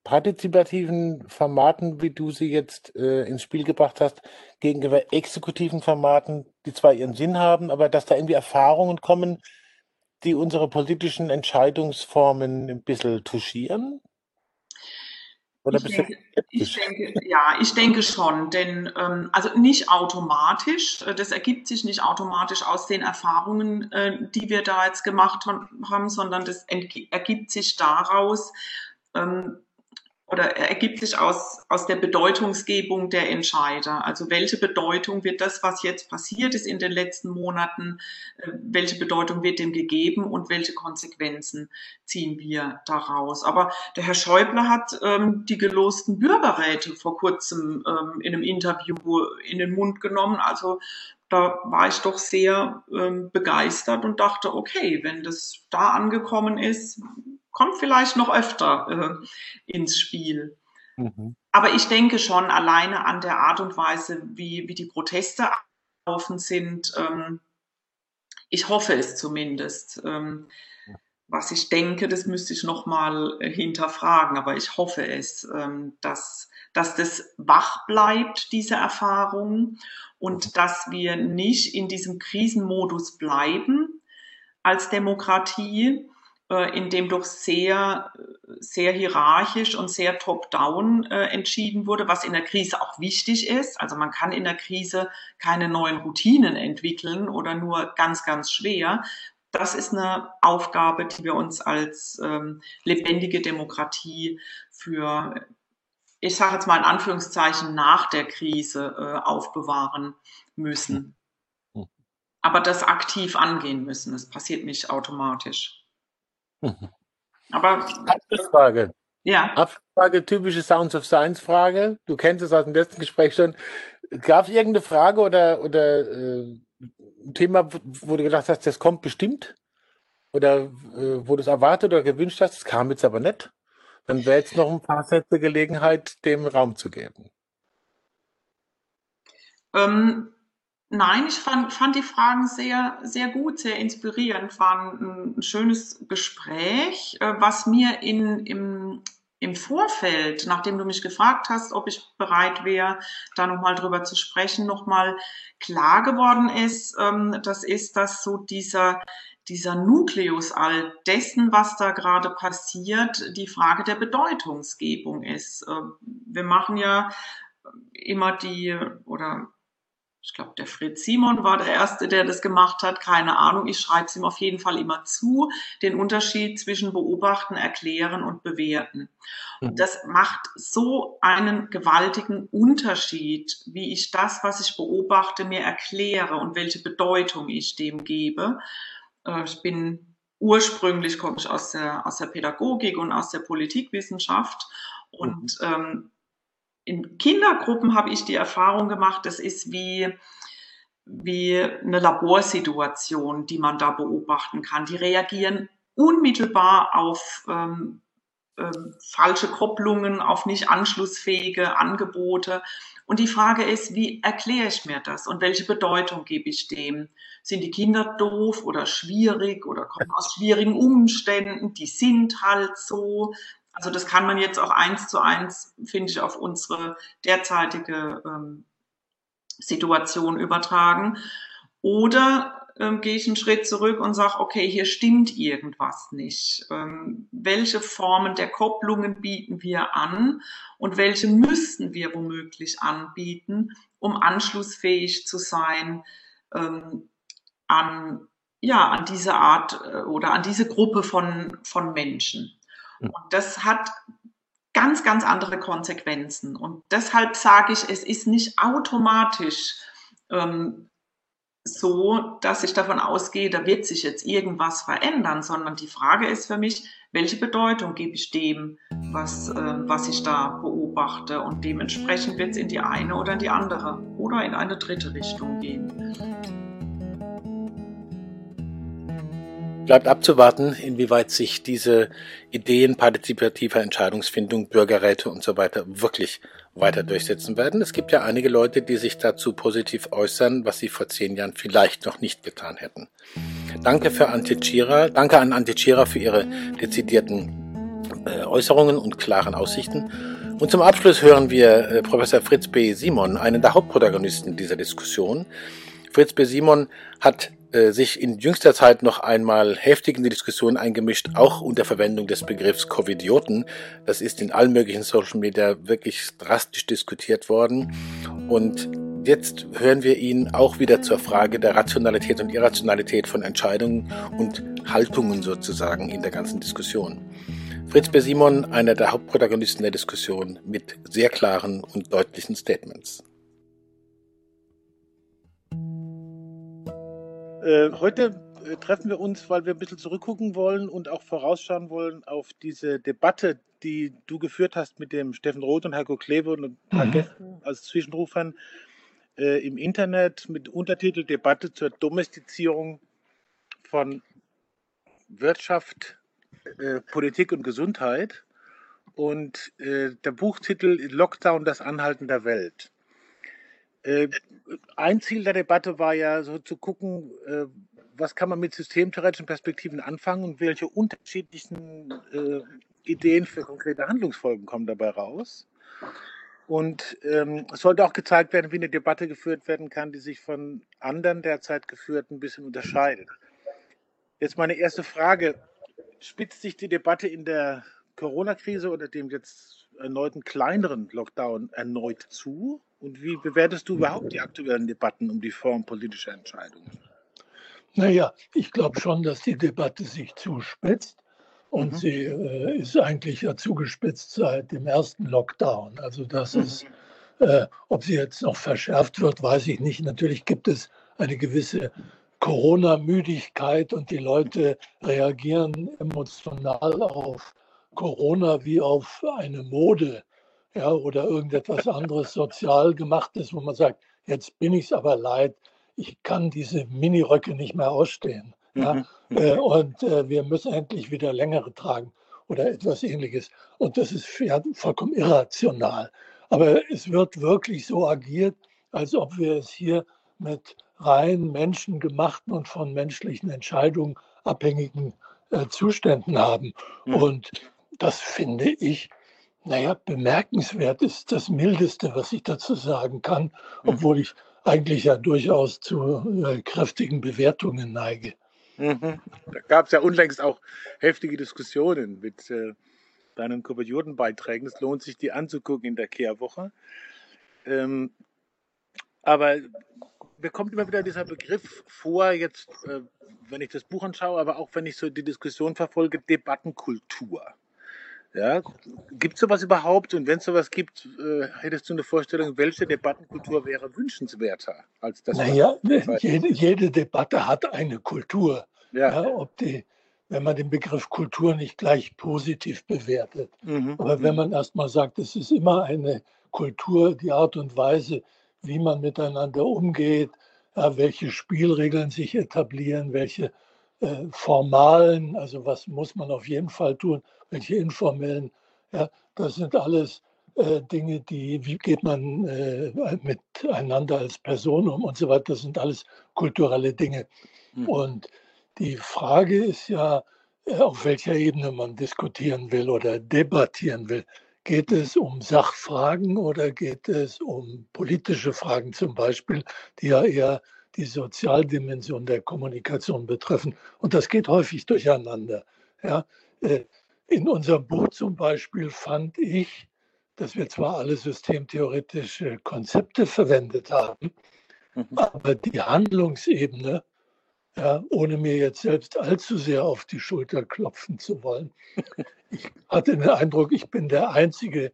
A: partizipativen Formaten, wie du sie jetzt äh, ins Spiel gebracht hast, gegenüber exekutiven Formaten, die zwar ihren Sinn haben, aber dass da irgendwie Erfahrungen kommen, die unsere politischen Entscheidungsformen ein bisschen touchieren?
F: Oder ich denke, ich denke, ja, ich denke schon, denn ähm, also nicht automatisch, äh, das ergibt sich nicht automatisch aus den Erfahrungen, äh, die wir da jetzt gemacht haben, sondern das ergibt sich daraus, ähm, oder ergibt sich aus, aus der Bedeutungsgebung der Entscheider. Also welche Bedeutung wird das, was jetzt passiert ist in den letzten Monaten, äh, welche Bedeutung wird dem gegeben und welche Konsequenzen ziehen wir daraus? Aber der Herr Schäuble hat ähm, die gelosten Bürgerräte vor kurzem ähm, in einem Interview in den Mund genommen. Also da war ich doch sehr ähm, begeistert und dachte, okay, wenn das da angekommen ist, kommt vielleicht noch öfter äh, ins Spiel. Mhm. Aber ich denke schon alleine an der Art und Weise, wie, wie die Proteste laufen sind. Ähm, ich hoffe es zumindest. Ähm, was ich denke, das müsste ich nochmal äh, hinterfragen, aber ich hoffe es, ähm, dass, dass das wach bleibt, diese Erfahrung, und dass wir nicht in diesem Krisenmodus bleiben als Demokratie, in dem doch sehr, sehr hierarchisch und sehr top-down äh, entschieden wurde, was in der Krise auch wichtig ist. Also man kann in der Krise keine neuen Routinen entwickeln oder nur ganz, ganz schwer. Das ist eine Aufgabe, die wir uns als ähm, lebendige Demokratie für, ich sage jetzt mal in Anführungszeichen, nach der Krise äh, aufbewahren müssen. Hm. Aber das aktiv angehen müssen. Das passiert nicht automatisch.
A: Aber. Abschlussfrage. Ja. Abschlussfrage, typische Sounds of Science Frage. Du kennst es aus dem letzten Gespräch schon. Gab es irgendeine Frage oder, oder äh, ein Thema, wo du gedacht hast, das kommt bestimmt? Oder äh, wo du es erwartet oder gewünscht hast, es kam jetzt aber nicht? Dann wäre jetzt noch ein paar Sätze Gelegenheit, dem Raum zu geben.
F: Ähm, Nein, ich fand, fand die Fragen sehr, sehr gut, sehr inspirierend, war ein, ein schönes Gespräch, äh, was mir in, im, im Vorfeld, nachdem du mich gefragt hast, ob ich bereit wäre, da nochmal drüber zu sprechen, nochmal klar geworden ist. Ähm, das ist, dass so dieser, dieser Nukleus all dessen, was da gerade passiert, die Frage der Bedeutungsgebung ist. Äh, wir machen ja immer die, oder ich glaube, der Fritz Simon war der Erste, der das gemacht hat. Keine Ahnung. Ich schreibe es ihm auf jeden Fall immer zu, den Unterschied zwischen beobachten, erklären und bewerten. Und mhm. das macht so einen gewaltigen Unterschied, wie ich das, was ich beobachte, mir erkläre und welche Bedeutung ich dem gebe. Äh, ich bin ursprünglich komme ich aus der, aus der Pädagogik und aus der Politikwissenschaft. Und mhm. ähm, in Kindergruppen habe ich die Erfahrung gemacht, das ist wie, wie eine Laborsituation, die man da beobachten kann. Die reagieren unmittelbar auf ähm, ähm, falsche Kopplungen, auf nicht anschlussfähige Angebote. Und die Frage ist, wie erkläre ich mir das und welche Bedeutung gebe ich dem? Sind die Kinder doof oder schwierig oder kommen aus schwierigen Umständen? Die sind halt so. Also das kann man jetzt auch eins zu eins, finde ich, auf unsere derzeitige ähm, Situation übertragen. Oder ähm, gehe ich einen Schritt zurück und sage, okay, hier stimmt irgendwas nicht. Ähm, welche Formen der Kopplungen bieten wir an und welche müssten wir womöglich anbieten, um anschlussfähig zu sein ähm, an, ja, an diese Art äh, oder an diese Gruppe von, von Menschen. Und das hat ganz, ganz andere Konsequenzen. Und deshalb sage ich, es ist nicht automatisch ähm, so, dass ich davon ausgehe, da wird sich jetzt irgendwas verändern, sondern die Frage ist für mich, welche Bedeutung gebe ich dem, was, äh, was ich da beobachte? Und dementsprechend wird es in die eine oder in die andere oder in eine dritte Richtung gehen.
A: Bleibt abzuwarten, inwieweit sich diese Ideen partizipativer Entscheidungsfindung, Bürgerräte und so weiter wirklich weiter durchsetzen werden. Es gibt ja einige Leute, die sich dazu positiv äußern, was sie vor zehn Jahren vielleicht noch nicht getan hätten. Danke für Antje Chira, danke an Antje Chira für ihre dezidierten äh, Äußerungen und klaren Aussichten. Und zum Abschluss hören wir äh, Professor Fritz B. Simon, einen der Hauptprotagonisten dieser Diskussion. Fritz B. Simon hat sich in jüngster Zeit noch einmal heftig in die Diskussion eingemischt, auch unter Verwendung des Begriffs Covidioten. Das ist in allen möglichen Social Media wirklich drastisch diskutiert worden. Und jetzt hören wir ihn auch wieder zur Frage der Rationalität und Irrationalität von Entscheidungen und Haltungen sozusagen in der ganzen Diskussion. Fritz B. Simon, einer der Hauptprotagonisten der Diskussion mit sehr klaren und deutlichen Statements.
G: Äh, heute äh, treffen wir uns, weil wir ein bisschen zurückgucken wollen und auch vorausschauen wollen auf diese Debatte, die du geführt hast mit dem Steffen Roth und Heiko Kleve und ein paar mhm. Gästen als Zwischenrufern äh, im Internet mit Untertitel Debatte zur Domestizierung von Wirtschaft, äh, Politik und Gesundheit. Und äh, der Buchtitel Lockdown, das Anhalten der Welt. Äh, ein Ziel der Debatte war ja so zu gucken, äh, was kann man mit systemtheoretischen Perspektiven anfangen und welche unterschiedlichen äh, Ideen für konkrete Handlungsfolgen kommen dabei raus. Und ähm, es sollte auch gezeigt werden, wie eine Debatte geführt werden kann, die sich von anderen derzeit geführten ein bisschen unterscheidet. Jetzt meine erste Frage. Spitzt sich die Debatte in der Corona-Krise oder dem jetzt erneuten kleineren Lockdown erneut zu? Und wie bewertest du überhaupt die aktuellen Debatten um die Form politischer Entscheidungen?
H: Naja, ich glaube schon, dass die Debatte sich zuspitzt. Und mhm. sie äh, ist eigentlich ja zugespitzt seit dem ersten Lockdown. Also das mhm. ist, äh, ob sie jetzt noch verschärft wird, weiß ich nicht. Natürlich gibt es eine gewisse Corona-Müdigkeit und die Leute reagieren emotional auf Corona wie auf eine Mode ja, oder irgendetwas anderes sozial gemachtes, wo man sagt, jetzt bin ich es aber leid, ich kann diese Miniröcke nicht mehr ausstehen. Ja? Mhm. mhm. Äh, und äh, wir müssen endlich wieder längere tragen oder etwas ähnliches. Und das ist ja, vollkommen irrational. Aber es wird wirklich so agiert, als ob wir es hier mit rein menschengemachten und von menschlichen Entscheidungen abhängigen äh, Zuständen haben. Mhm. Und das finde ich naja, bemerkenswert ist das Mildeste, was ich dazu sagen kann, mhm. obwohl ich eigentlich ja durchaus zu äh, kräftigen Bewertungen neige.
G: Mhm. Da gab es ja unlängst auch heftige Diskussionen mit äh, deinen Komödiantenbeiträgen. Es lohnt sich, die anzugucken in der Kehrwoche. Ähm, aber mir kommt immer wieder dieser Begriff vor, jetzt, äh, wenn ich das Buch anschaue, aber auch wenn ich so die Diskussion verfolge, Debattenkultur. Ja, gibt es sowas überhaupt? Und wenn es sowas gibt, äh, hättest du eine Vorstellung, welche Debattenkultur wäre wünschenswerter als das?
H: Naja, [LAUGHS] jede, jede, Debatte hat eine Kultur. Ja. ja. ob die, wenn man den Begriff Kultur nicht gleich positiv bewertet. Mhm. Aber wenn man erstmal sagt, es ist immer eine Kultur, die Art und Weise, wie man miteinander umgeht, ja, welche Spielregeln sich etablieren, welche äh, formalen, also was muss man auf jeden Fall tun, welche informellen, ja, das sind alles äh, Dinge, die, wie geht man äh, miteinander als Person um und so weiter, das sind alles kulturelle Dinge. Mhm. Und die Frage ist ja, äh, auf welcher Ebene man diskutieren will oder debattieren will. Geht es um Sachfragen oder geht es um politische Fragen zum Beispiel, die ja eher die Sozialdimension der Kommunikation betreffen. Und das geht häufig durcheinander. Ja, äh, in unserem Buch zum Beispiel fand ich, dass wir zwar alle systemtheoretische Konzepte verwendet haben, mhm. aber die Handlungsebene, ja, ohne mir jetzt selbst allzu sehr auf die Schulter klopfen zu wollen, [LAUGHS] ich hatte den Eindruck, ich bin der Einzige,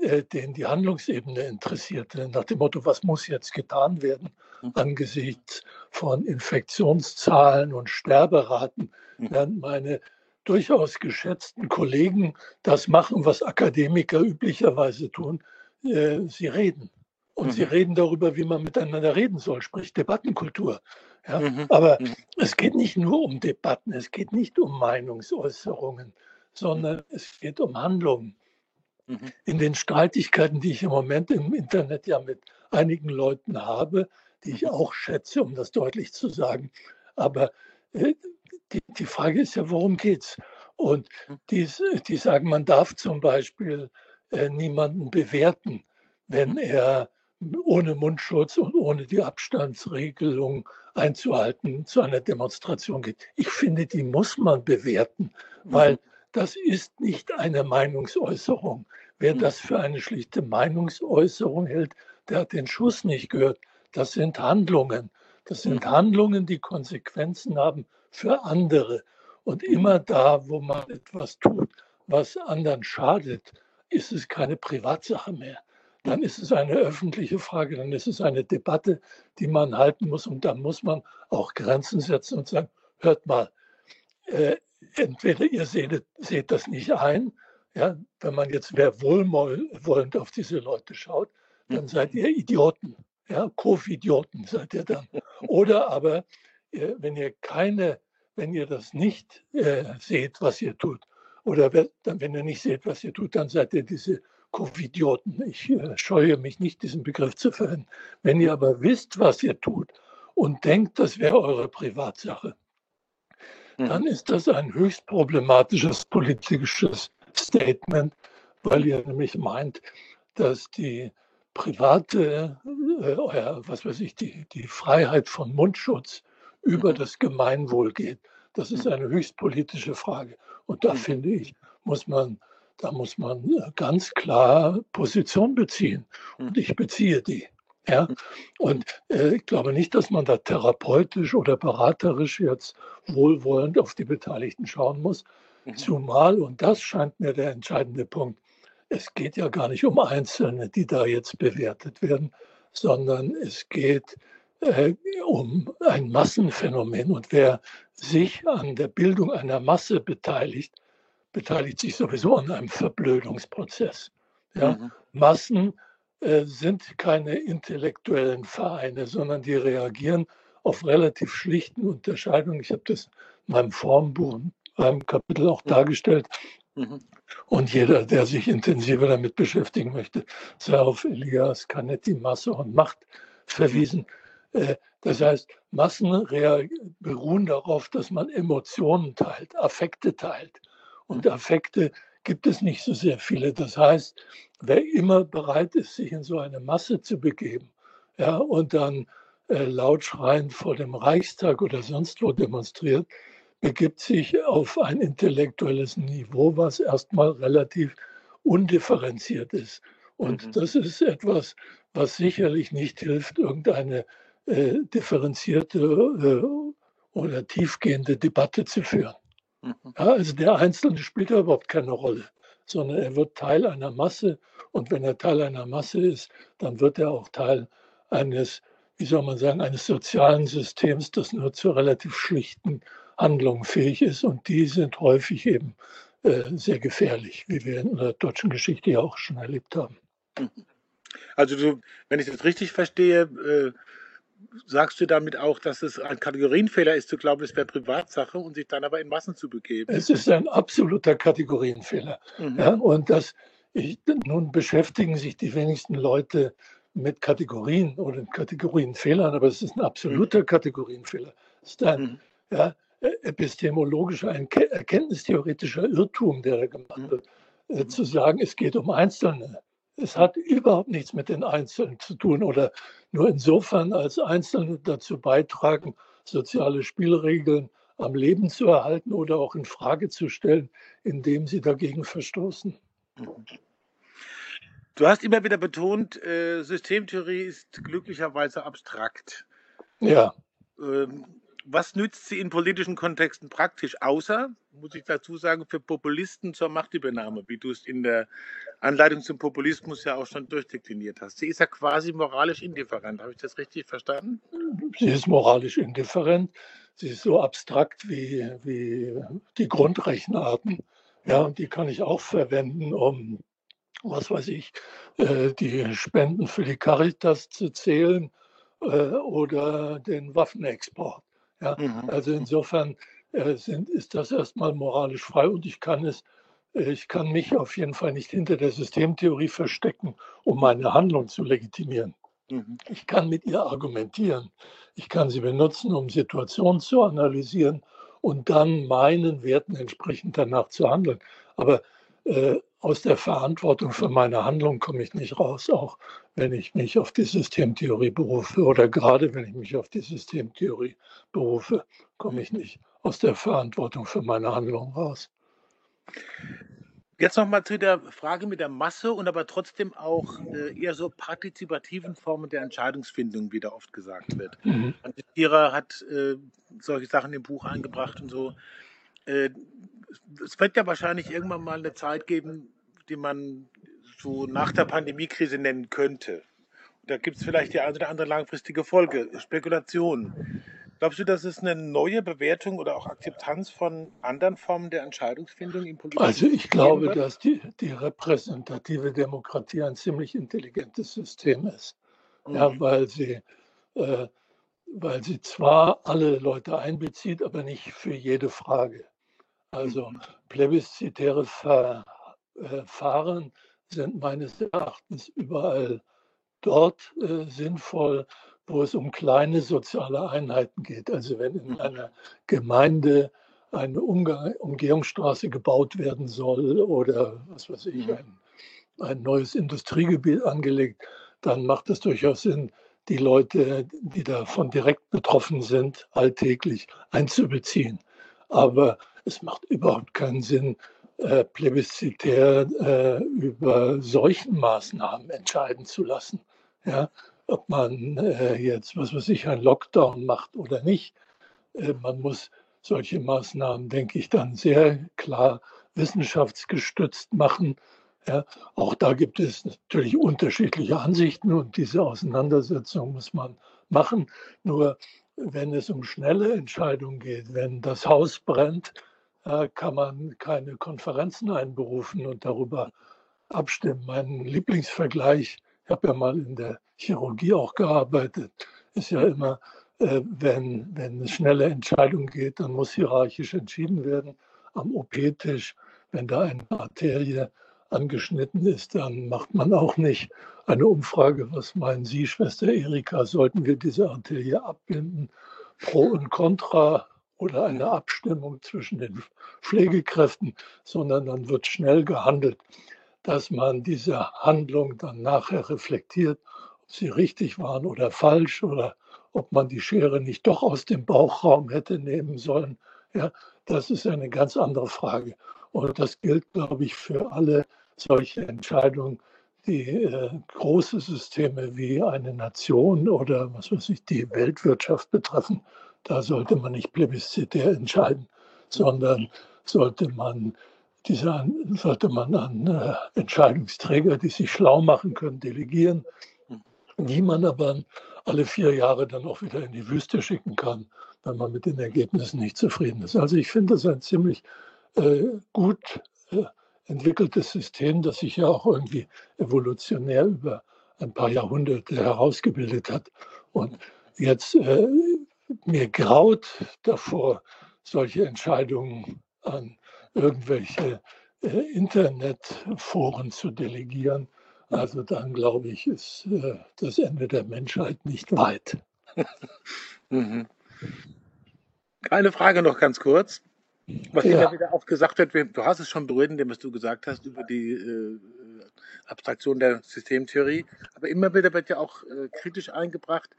H: äh, den die Handlungsebene interessierte, nach dem Motto, was muss jetzt getan werden mhm. angesichts von Infektionszahlen und Sterberaten, mhm. während meine durchaus geschätzten Kollegen das machen, was Akademiker üblicherweise tun. Äh, sie reden. Und mhm. sie reden darüber, wie man miteinander reden soll, sprich Debattenkultur. Ja? Mhm. Aber mhm. es geht nicht nur um Debatten, es geht nicht um Meinungsäußerungen, sondern es geht um Handlungen. Mhm. In den Streitigkeiten, die ich im Moment im Internet ja mit einigen Leuten habe, die ich auch schätze, um das deutlich zu sagen. Aber äh, die, die Frage ist ja, worum geht's? Und die, die sagen, man darf zum Beispiel äh, niemanden bewerten, wenn er ohne Mundschutz und ohne die Abstandsregelung einzuhalten zu einer Demonstration geht. Ich finde, die muss man bewerten, weil mhm. das ist nicht eine Meinungsäußerung. Wer mhm. das für eine schlichte Meinungsäußerung hält, der hat den Schuss nicht gehört. Das sind Handlungen. Das sind mhm. Handlungen, die Konsequenzen haben für andere. Und immer da, wo man etwas tut, was anderen schadet, ist es keine Privatsache mehr dann ist es eine öffentliche Frage, dann ist es eine Debatte, die man halten muss und dann muss man auch Grenzen setzen und sagen, hört mal, äh, entweder ihr seht, seht, das nicht ein, ja, wenn man jetzt mehr wohlwollend auf diese Leute schaut, dann seid ihr Idioten, ja, Covid-Idioten seid ihr dann. [LAUGHS] Oder aber, wenn ihr keine, wenn ihr das nicht äh, seht, was ihr tut, oder wenn ihr nicht seht, was ihr tut, dann seid ihr diese Covidioten. Ich äh, scheue mich nicht, diesen Begriff zu verwenden. Wenn ihr aber wisst, was ihr tut und denkt, das wäre eure Privatsache, mhm. dann ist das ein höchst problematisches politisches Statement, weil ihr nämlich meint, dass die private, äh, was weiß ich, die, die Freiheit von Mundschutz über das Gemeinwohl geht. Das ist mhm. eine höchst politische Frage. Und da mhm. finde ich, muss man da muss man äh, ganz klar Position beziehen. Und hm. ich beziehe die. Ja? Hm. Und äh, ich glaube nicht, dass man da therapeutisch oder beraterisch jetzt wohlwollend auf die Beteiligten schauen muss. Mhm. Zumal, und das scheint mir der entscheidende Punkt, es geht ja gar nicht um Einzelne, die da jetzt bewertet werden, sondern es geht äh, um ein Massenphänomen. Und wer sich an der Bildung einer Masse beteiligt, beteiligt sich sowieso an einem Verblödungsprozess. Ja? Mhm. Massen äh, sind keine intellektuellen Vereine, sondern die reagieren auf relativ schlichten Unterscheidungen. Ich habe das in meinem Formbuch, in einem Kapitel auch mhm. dargestellt. Mhm. Und jeder, der sich intensiver damit beschäftigen möchte, sei auf Elias Canetti, Masse und Macht verwiesen. Äh, das heißt, Massen beruhen darauf, dass man Emotionen teilt, Affekte teilt. Und Affekte gibt es nicht so sehr viele. Das heißt, wer immer bereit ist, sich in so eine Masse zu begeben ja, und dann äh, laut schreiend vor dem Reichstag oder sonst wo demonstriert, begibt sich auf ein intellektuelles Niveau, was erstmal relativ undifferenziert ist. Und mhm. das ist etwas, was sicherlich nicht hilft, irgendeine äh, differenzierte äh, oder tiefgehende Debatte zu führen. Mhm. Ja, also der Einzelne spielt ja überhaupt keine Rolle, sondern er wird Teil einer Masse. Und wenn er Teil einer Masse ist, dann wird er auch Teil eines, wie soll man sagen, eines sozialen Systems, das nur zu relativ schlichten Handlungen fähig ist. Und die sind häufig eben äh, sehr gefährlich, wie wir in der deutschen Geschichte ja auch schon erlebt haben. Mhm.
G: Also du, wenn ich das richtig verstehe, äh, sagst du damit auch, dass es ein Kategorienfehler ist, zu glauben, es wäre Privatsache und sich dann aber in Massen zu begeben?
H: Es ist ein absoluter Kategorienfehler. Mhm. Ja, und das, ich, nun beschäftigen sich die wenigsten Leute mit Kategorien oder Kategorienfehlern, aber es ist ein absoluter mhm. Kategorienfehler. Es ist ein mhm. ja, epistemologischer, ein erkenntnistheoretischer Irrtum, der da gemacht mhm. wird, äh, zu sagen, es geht um Einzelne. Es hat überhaupt nichts mit den Einzelnen zu tun oder nur insofern als Einzelne dazu beitragen, soziale Spielregeln am Leben zu erhalten oder auch in Frage zu stellen, indem sie dagegen verstoßen.
G: Du hast immer wieder betont, äh, Systemtheorie ist glücklicherweise abstrakt.
H: Ja.
G: Ähm, was nützt sie in politischen Kontexten praktisch, außer, muss ich dazu sagen, für Populisten zur Machtübernahme, wie du es in der Anleitung zum Populismus ja auch schon durchdekliniert hast. Sie ist ja quasi moralisch indifferent. Habe ich das richtig verstanden?
H: Sie ist moralisch indifferent. Sie ist so abstrakt wie, wie die Grundrechenarten. Ja, und die kann ich auch verwenden, um, was weiß ich, äh, die Spenden für die Caritas zu zählen äh, oder den Waffenexport. Ja, mhm. Also insofern äh, sind, ist das erstmal moralisch frei und ich kann es, äh, ich kann mich auf jeden Fall nicht hinter der Systemtheorie verstecken, um meine Handlung zu legitimieren. Mhm. Ich kann mit ihr argumentieren. Ich kann sie benutzen, um Situationen zu analysieren und dann meinen Werten entsprechend danach zu handeln. Aber äh, aus der Verantwortung für meine Handlung komme ich nicht raus, auch wenn ich mich auf die Systemtheorie berufe oder gerade wenn ich mich auf die Systemtheorie berufe, komme ich nicht aus der Verantwortung für meine Handlung raus.
G: Jetzt nochmal zu der Frage mit der Masse und aber trotzdem auch äh, eher so partizipativen Formen der Entscheidungsfindung, wie da oft gesagt wird. Mhm. Antira hat äh, solche Sachen im Buch eingebracht und so. Äh, es wird ja wahrscheinlich irgendwann mal eine Zeit geben, die man so nach der Pandemiekrise nennen könnte. da gibt es vielleicht die eine oder andere langfristige Folge, Spekulation. Glaubst du, dass es eine neue Bewertung oder auch Akzeptanz von anderen Formen der Entscheidungsfindung im
H: Politischen Also ich glaube, dass die, die repräsentative Demokratie ein ziemlich intelligentes System ist. Mhm. Ja, weil sie, äh, weil sie zwar alle Leute einbezieht, aber nicht für jede Frage. Also plebiszitäre Verfahren sind meines Erachtens überall dort äh, sinnvoll, wo es um kleine soziale Einheiten geht. Also wenn in mhm. einer Gemeinde eine Umgehungsstraße gebaut werden soll oder was weiß ich, mhm. ein, ein neues Industriegebiet angelegt, dann macht es durchaus Sinn, die Leute, die davon direkt betroffen sind, alltäglich einzubeziehen. Aber es macht überhaupt keinen Sinn, äh, plebiszitär äh, über solchen Maßnahmen entscheiden zu lassen. Ja, ob man äh, jetzt, was weiß ich, einen Lockdown macht oder nicht. Äh, man muss solche Maßnahmen, denke ich, dann sehr klar wissenschaftsgestützt machen. Ja, auch da gibt es natürlich unterschiedliche Ansichten und diese Auseinandersetzung muss man machen. Nur wenn es um schnelle Entscheidungen geht, wenn das Haus brennt, kann man keine Konferenzen einberufen und darüber abstimmen. Mein Lieblingsvergleich ich habe ja mal in der Chirurgie auch gearbeitet, ist ja immer, äh, wenn, wenn es schnelle Entscheidungen geht, dann muss hierarchisch entschieden werden am OP-Tisch. Wenn da eine Arterie angeschnitten ist, dann macht man auch nicht eine Umfrage, was meinen Sie, Schwester Erika, sollten wir diese Arterie abbinden, pro und contra oder eine Abstimmung zwischen den Pflegekräften, sondern dann wird schnell gehandelt dass man diese Handlung dann nachher reflektiert, ob sie richtig waren oder falsch oder ob man die Schere nicht doch aus dem Bauchraum hätte nehmen sollen. Ja, das ist eine ganz andere Frage. Und das gilt, glaube ich, für alle solche Entscheidungen, die äh, große Systeme wie eine Nation oder was weiß ich, die Weltwirtschaft betreffen. Da sollte man nicht plebiszitär entscheiden, sondern sollte man diese sollte man an äh, Entscheidungsträger, die sich schlau machen können, delegieren, die man aber alle vier Jahre dann auch wieder in die Wüste schicken kann, wenn man mit den Ergebnissen nicht zufrieden ist. Also ich finde das ein ziemlich äh, gut äh, entwickeltes System, das sich ja auch irgendwie evolutionär über ein paar Jahrhunderte herausgebildet hat. Und jetzt äh, mir graut davor, solche Entscheidungen an irgendwelche äh, Internetforen zu delegieren. Also dann glaube ich, ist äh, das Ende der Menschheit nicht weit. [LAUGHS]
G: mhm. Eine Frage noch ganz kurz. Was ja. immer wieder auch gesagt wird, du hast es schon berührt, indem was du gesagt hast über die äh, Abstraktion der Systemtheorie. Aber immer wieder wird ja auch äh, kritisch eingebracht,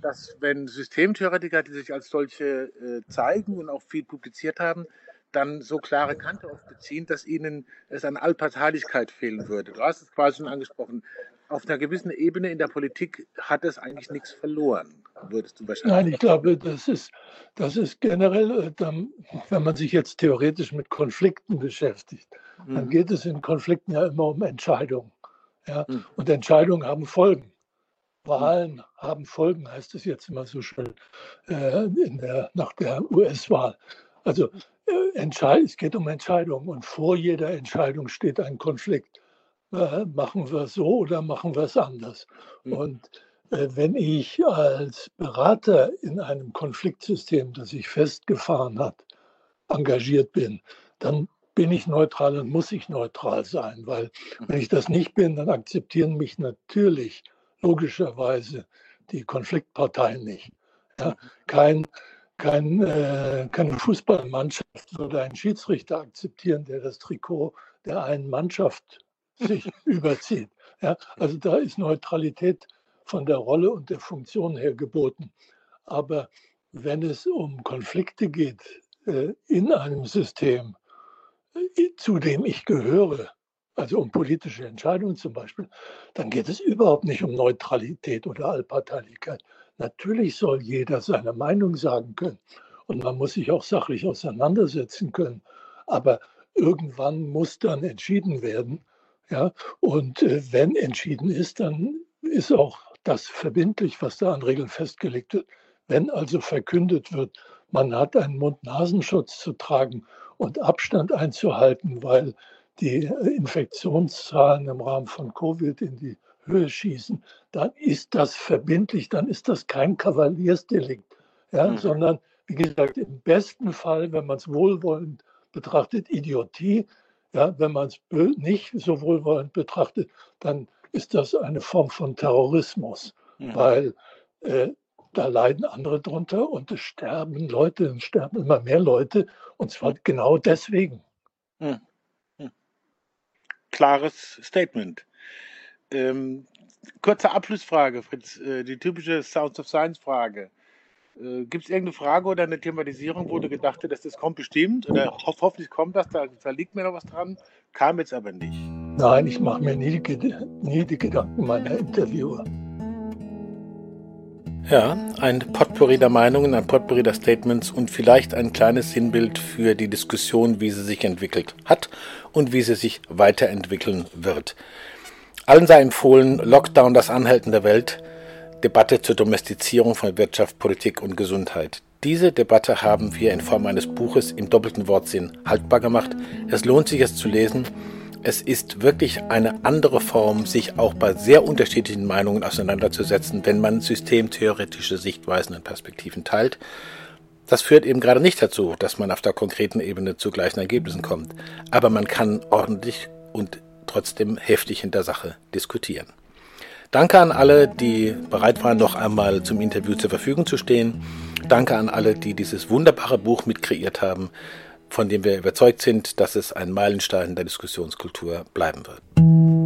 G: dass wenn Systemtheoretiker, die sich als solche äh, zeigen und auch viel publiziert haben, dann so klare Kante oft beziehen, dass ihnen es an Allparteilichkeit fehlen würde. Du hast es quasi schon angesprochen. Auf einer gewissen Ebene in der Politik hat es eigentlich nichts verloren, würdest du wahrscheinlich
H: Nein, ich glaube, das ist, das ist generell, äh, wenn man sich jetzt theoretisch mit Konflikten beschäftigt, mhm. dann geht es in Konflikten ja immer um Entscheidungen. Ja? Mhm. Und Entscheidungen haben Folgen. Wahlen mhm. haben Folgen, heißt es jetzt immer so schön äh, der, nach der US-Wahl. Also äh, es geht um Entscheidungen und vor jeder Entscheidung steht ein Konflikt. Äh, machen wir es so oder machen wir es anders? Mhm. Und äh, wenn ich als Berater in einem Konfliktsystem, das sich festgefahren hat, engagiert bin, dann bin ich neutral und muss ich neutral sein, weil wenn ich das nicht bin, dann akzeptieren mich natürlich logischerweise die Konfliktparteien nicht. Ja, kein kein, äh, keine Fußballmannschaft oder einen Schiedsrichter akzeptieren, der das Trikot der einen Mannschaft sich [LAUGHS] überzieht. Ja, also da ist Neutralität von der Rolle und der Funktion her geboten. Aber wenn es um Konflikte geht äh, in einem System, zu dem ich gehöre, also um politische Entscheidungen zum Beispiel, dann geht es überhaupt nicht um Neutralität oder Allparteilichkeit. Natürlich soll jeder seine Meinung sagen können und man muss sich auch sachlich auseinandersetzen können. Aber irgendwann muss dann entschieden werden. Ja? Und äh, wenn entschieden ist, dann ist auch das verbindlich, was da an Regeln festgelegt wird. Wenn also verkündet wird, man hat einen Mund-Nasenschutz zu tragen und Abstand einzuhalten, weil die äh, Infektionszahlen im Rahmen von Covid in die Höhe schießen, dann ist das verbindlich, dann ist das kein Kavaliersdelikt, ja, mhm. sondern wie gesagt, im besten Fall, wenn man es wohlwollend betrachtet, Idiotie. Ja, wenn man es nicht so wohlwollend betrachtet, dann ist das eine Form von Terrorismus, mhm. weil äh, da leiden andere drunter und es sterben Leute, es sterben immer mehr Leute und zwar mhm. genau deswegen. Mhm.
G: Klares Statement. Ähm, kurze Abschlussfrage, Fritz, äh, die typische Sounds of Science Frage. Äh, Gibt es irgendeine Frage oder eine Thematisierung, wo du gedacht hast, das kommt bestimmt oder ho hoffentlich kommt das, da, da, liegt mir noch was dran, kam jetzt aber nicht?
H: Nein, ich mache mir nie die, nie die Gedanken meiner Interviewer.
A: Ja, ein Potpourri der Meinungen, ein Potpourri der Statements und vielleicht ein kleines Sinnbild für die Diskussion, wie sie sich entwickelt hat und wie sie sich weiterentwickeln wird. Allen sei empfohlen, Lockdown, das Anhalten der Welt, Debatte zur Domestizierung von Wirtschaft, Politik und Gesundheit. Diese Debatte haben wir in Form eines Buches im doppelten Wortsinn haltbar gemacht. Es lohnt sich, es zu lesen. Es ist wirklich eine andere Form, sich auch bei sehr unterschiedlichen Meinungen auseinanderzusetzen, wenn man systemtheoretische Sichtweisen und Perspektiven teilt. Das führt eben gerade nicht dazu, dass man auf der konkreten Ebene zu gleichen Ergebnissen kommt. Aber man kann ordentlich und trotzdem heftig in der Sache diskutieren. Danke an alle, die bereit waren, noch einmal zum Interview zur Verfügung zu stehen. Danke an alle, die dieses wunderbare Buch mitkreiert haben, von dem wir überzeugt sind, dass es ein Meilenstein der Diskussionskultur bleiben wird.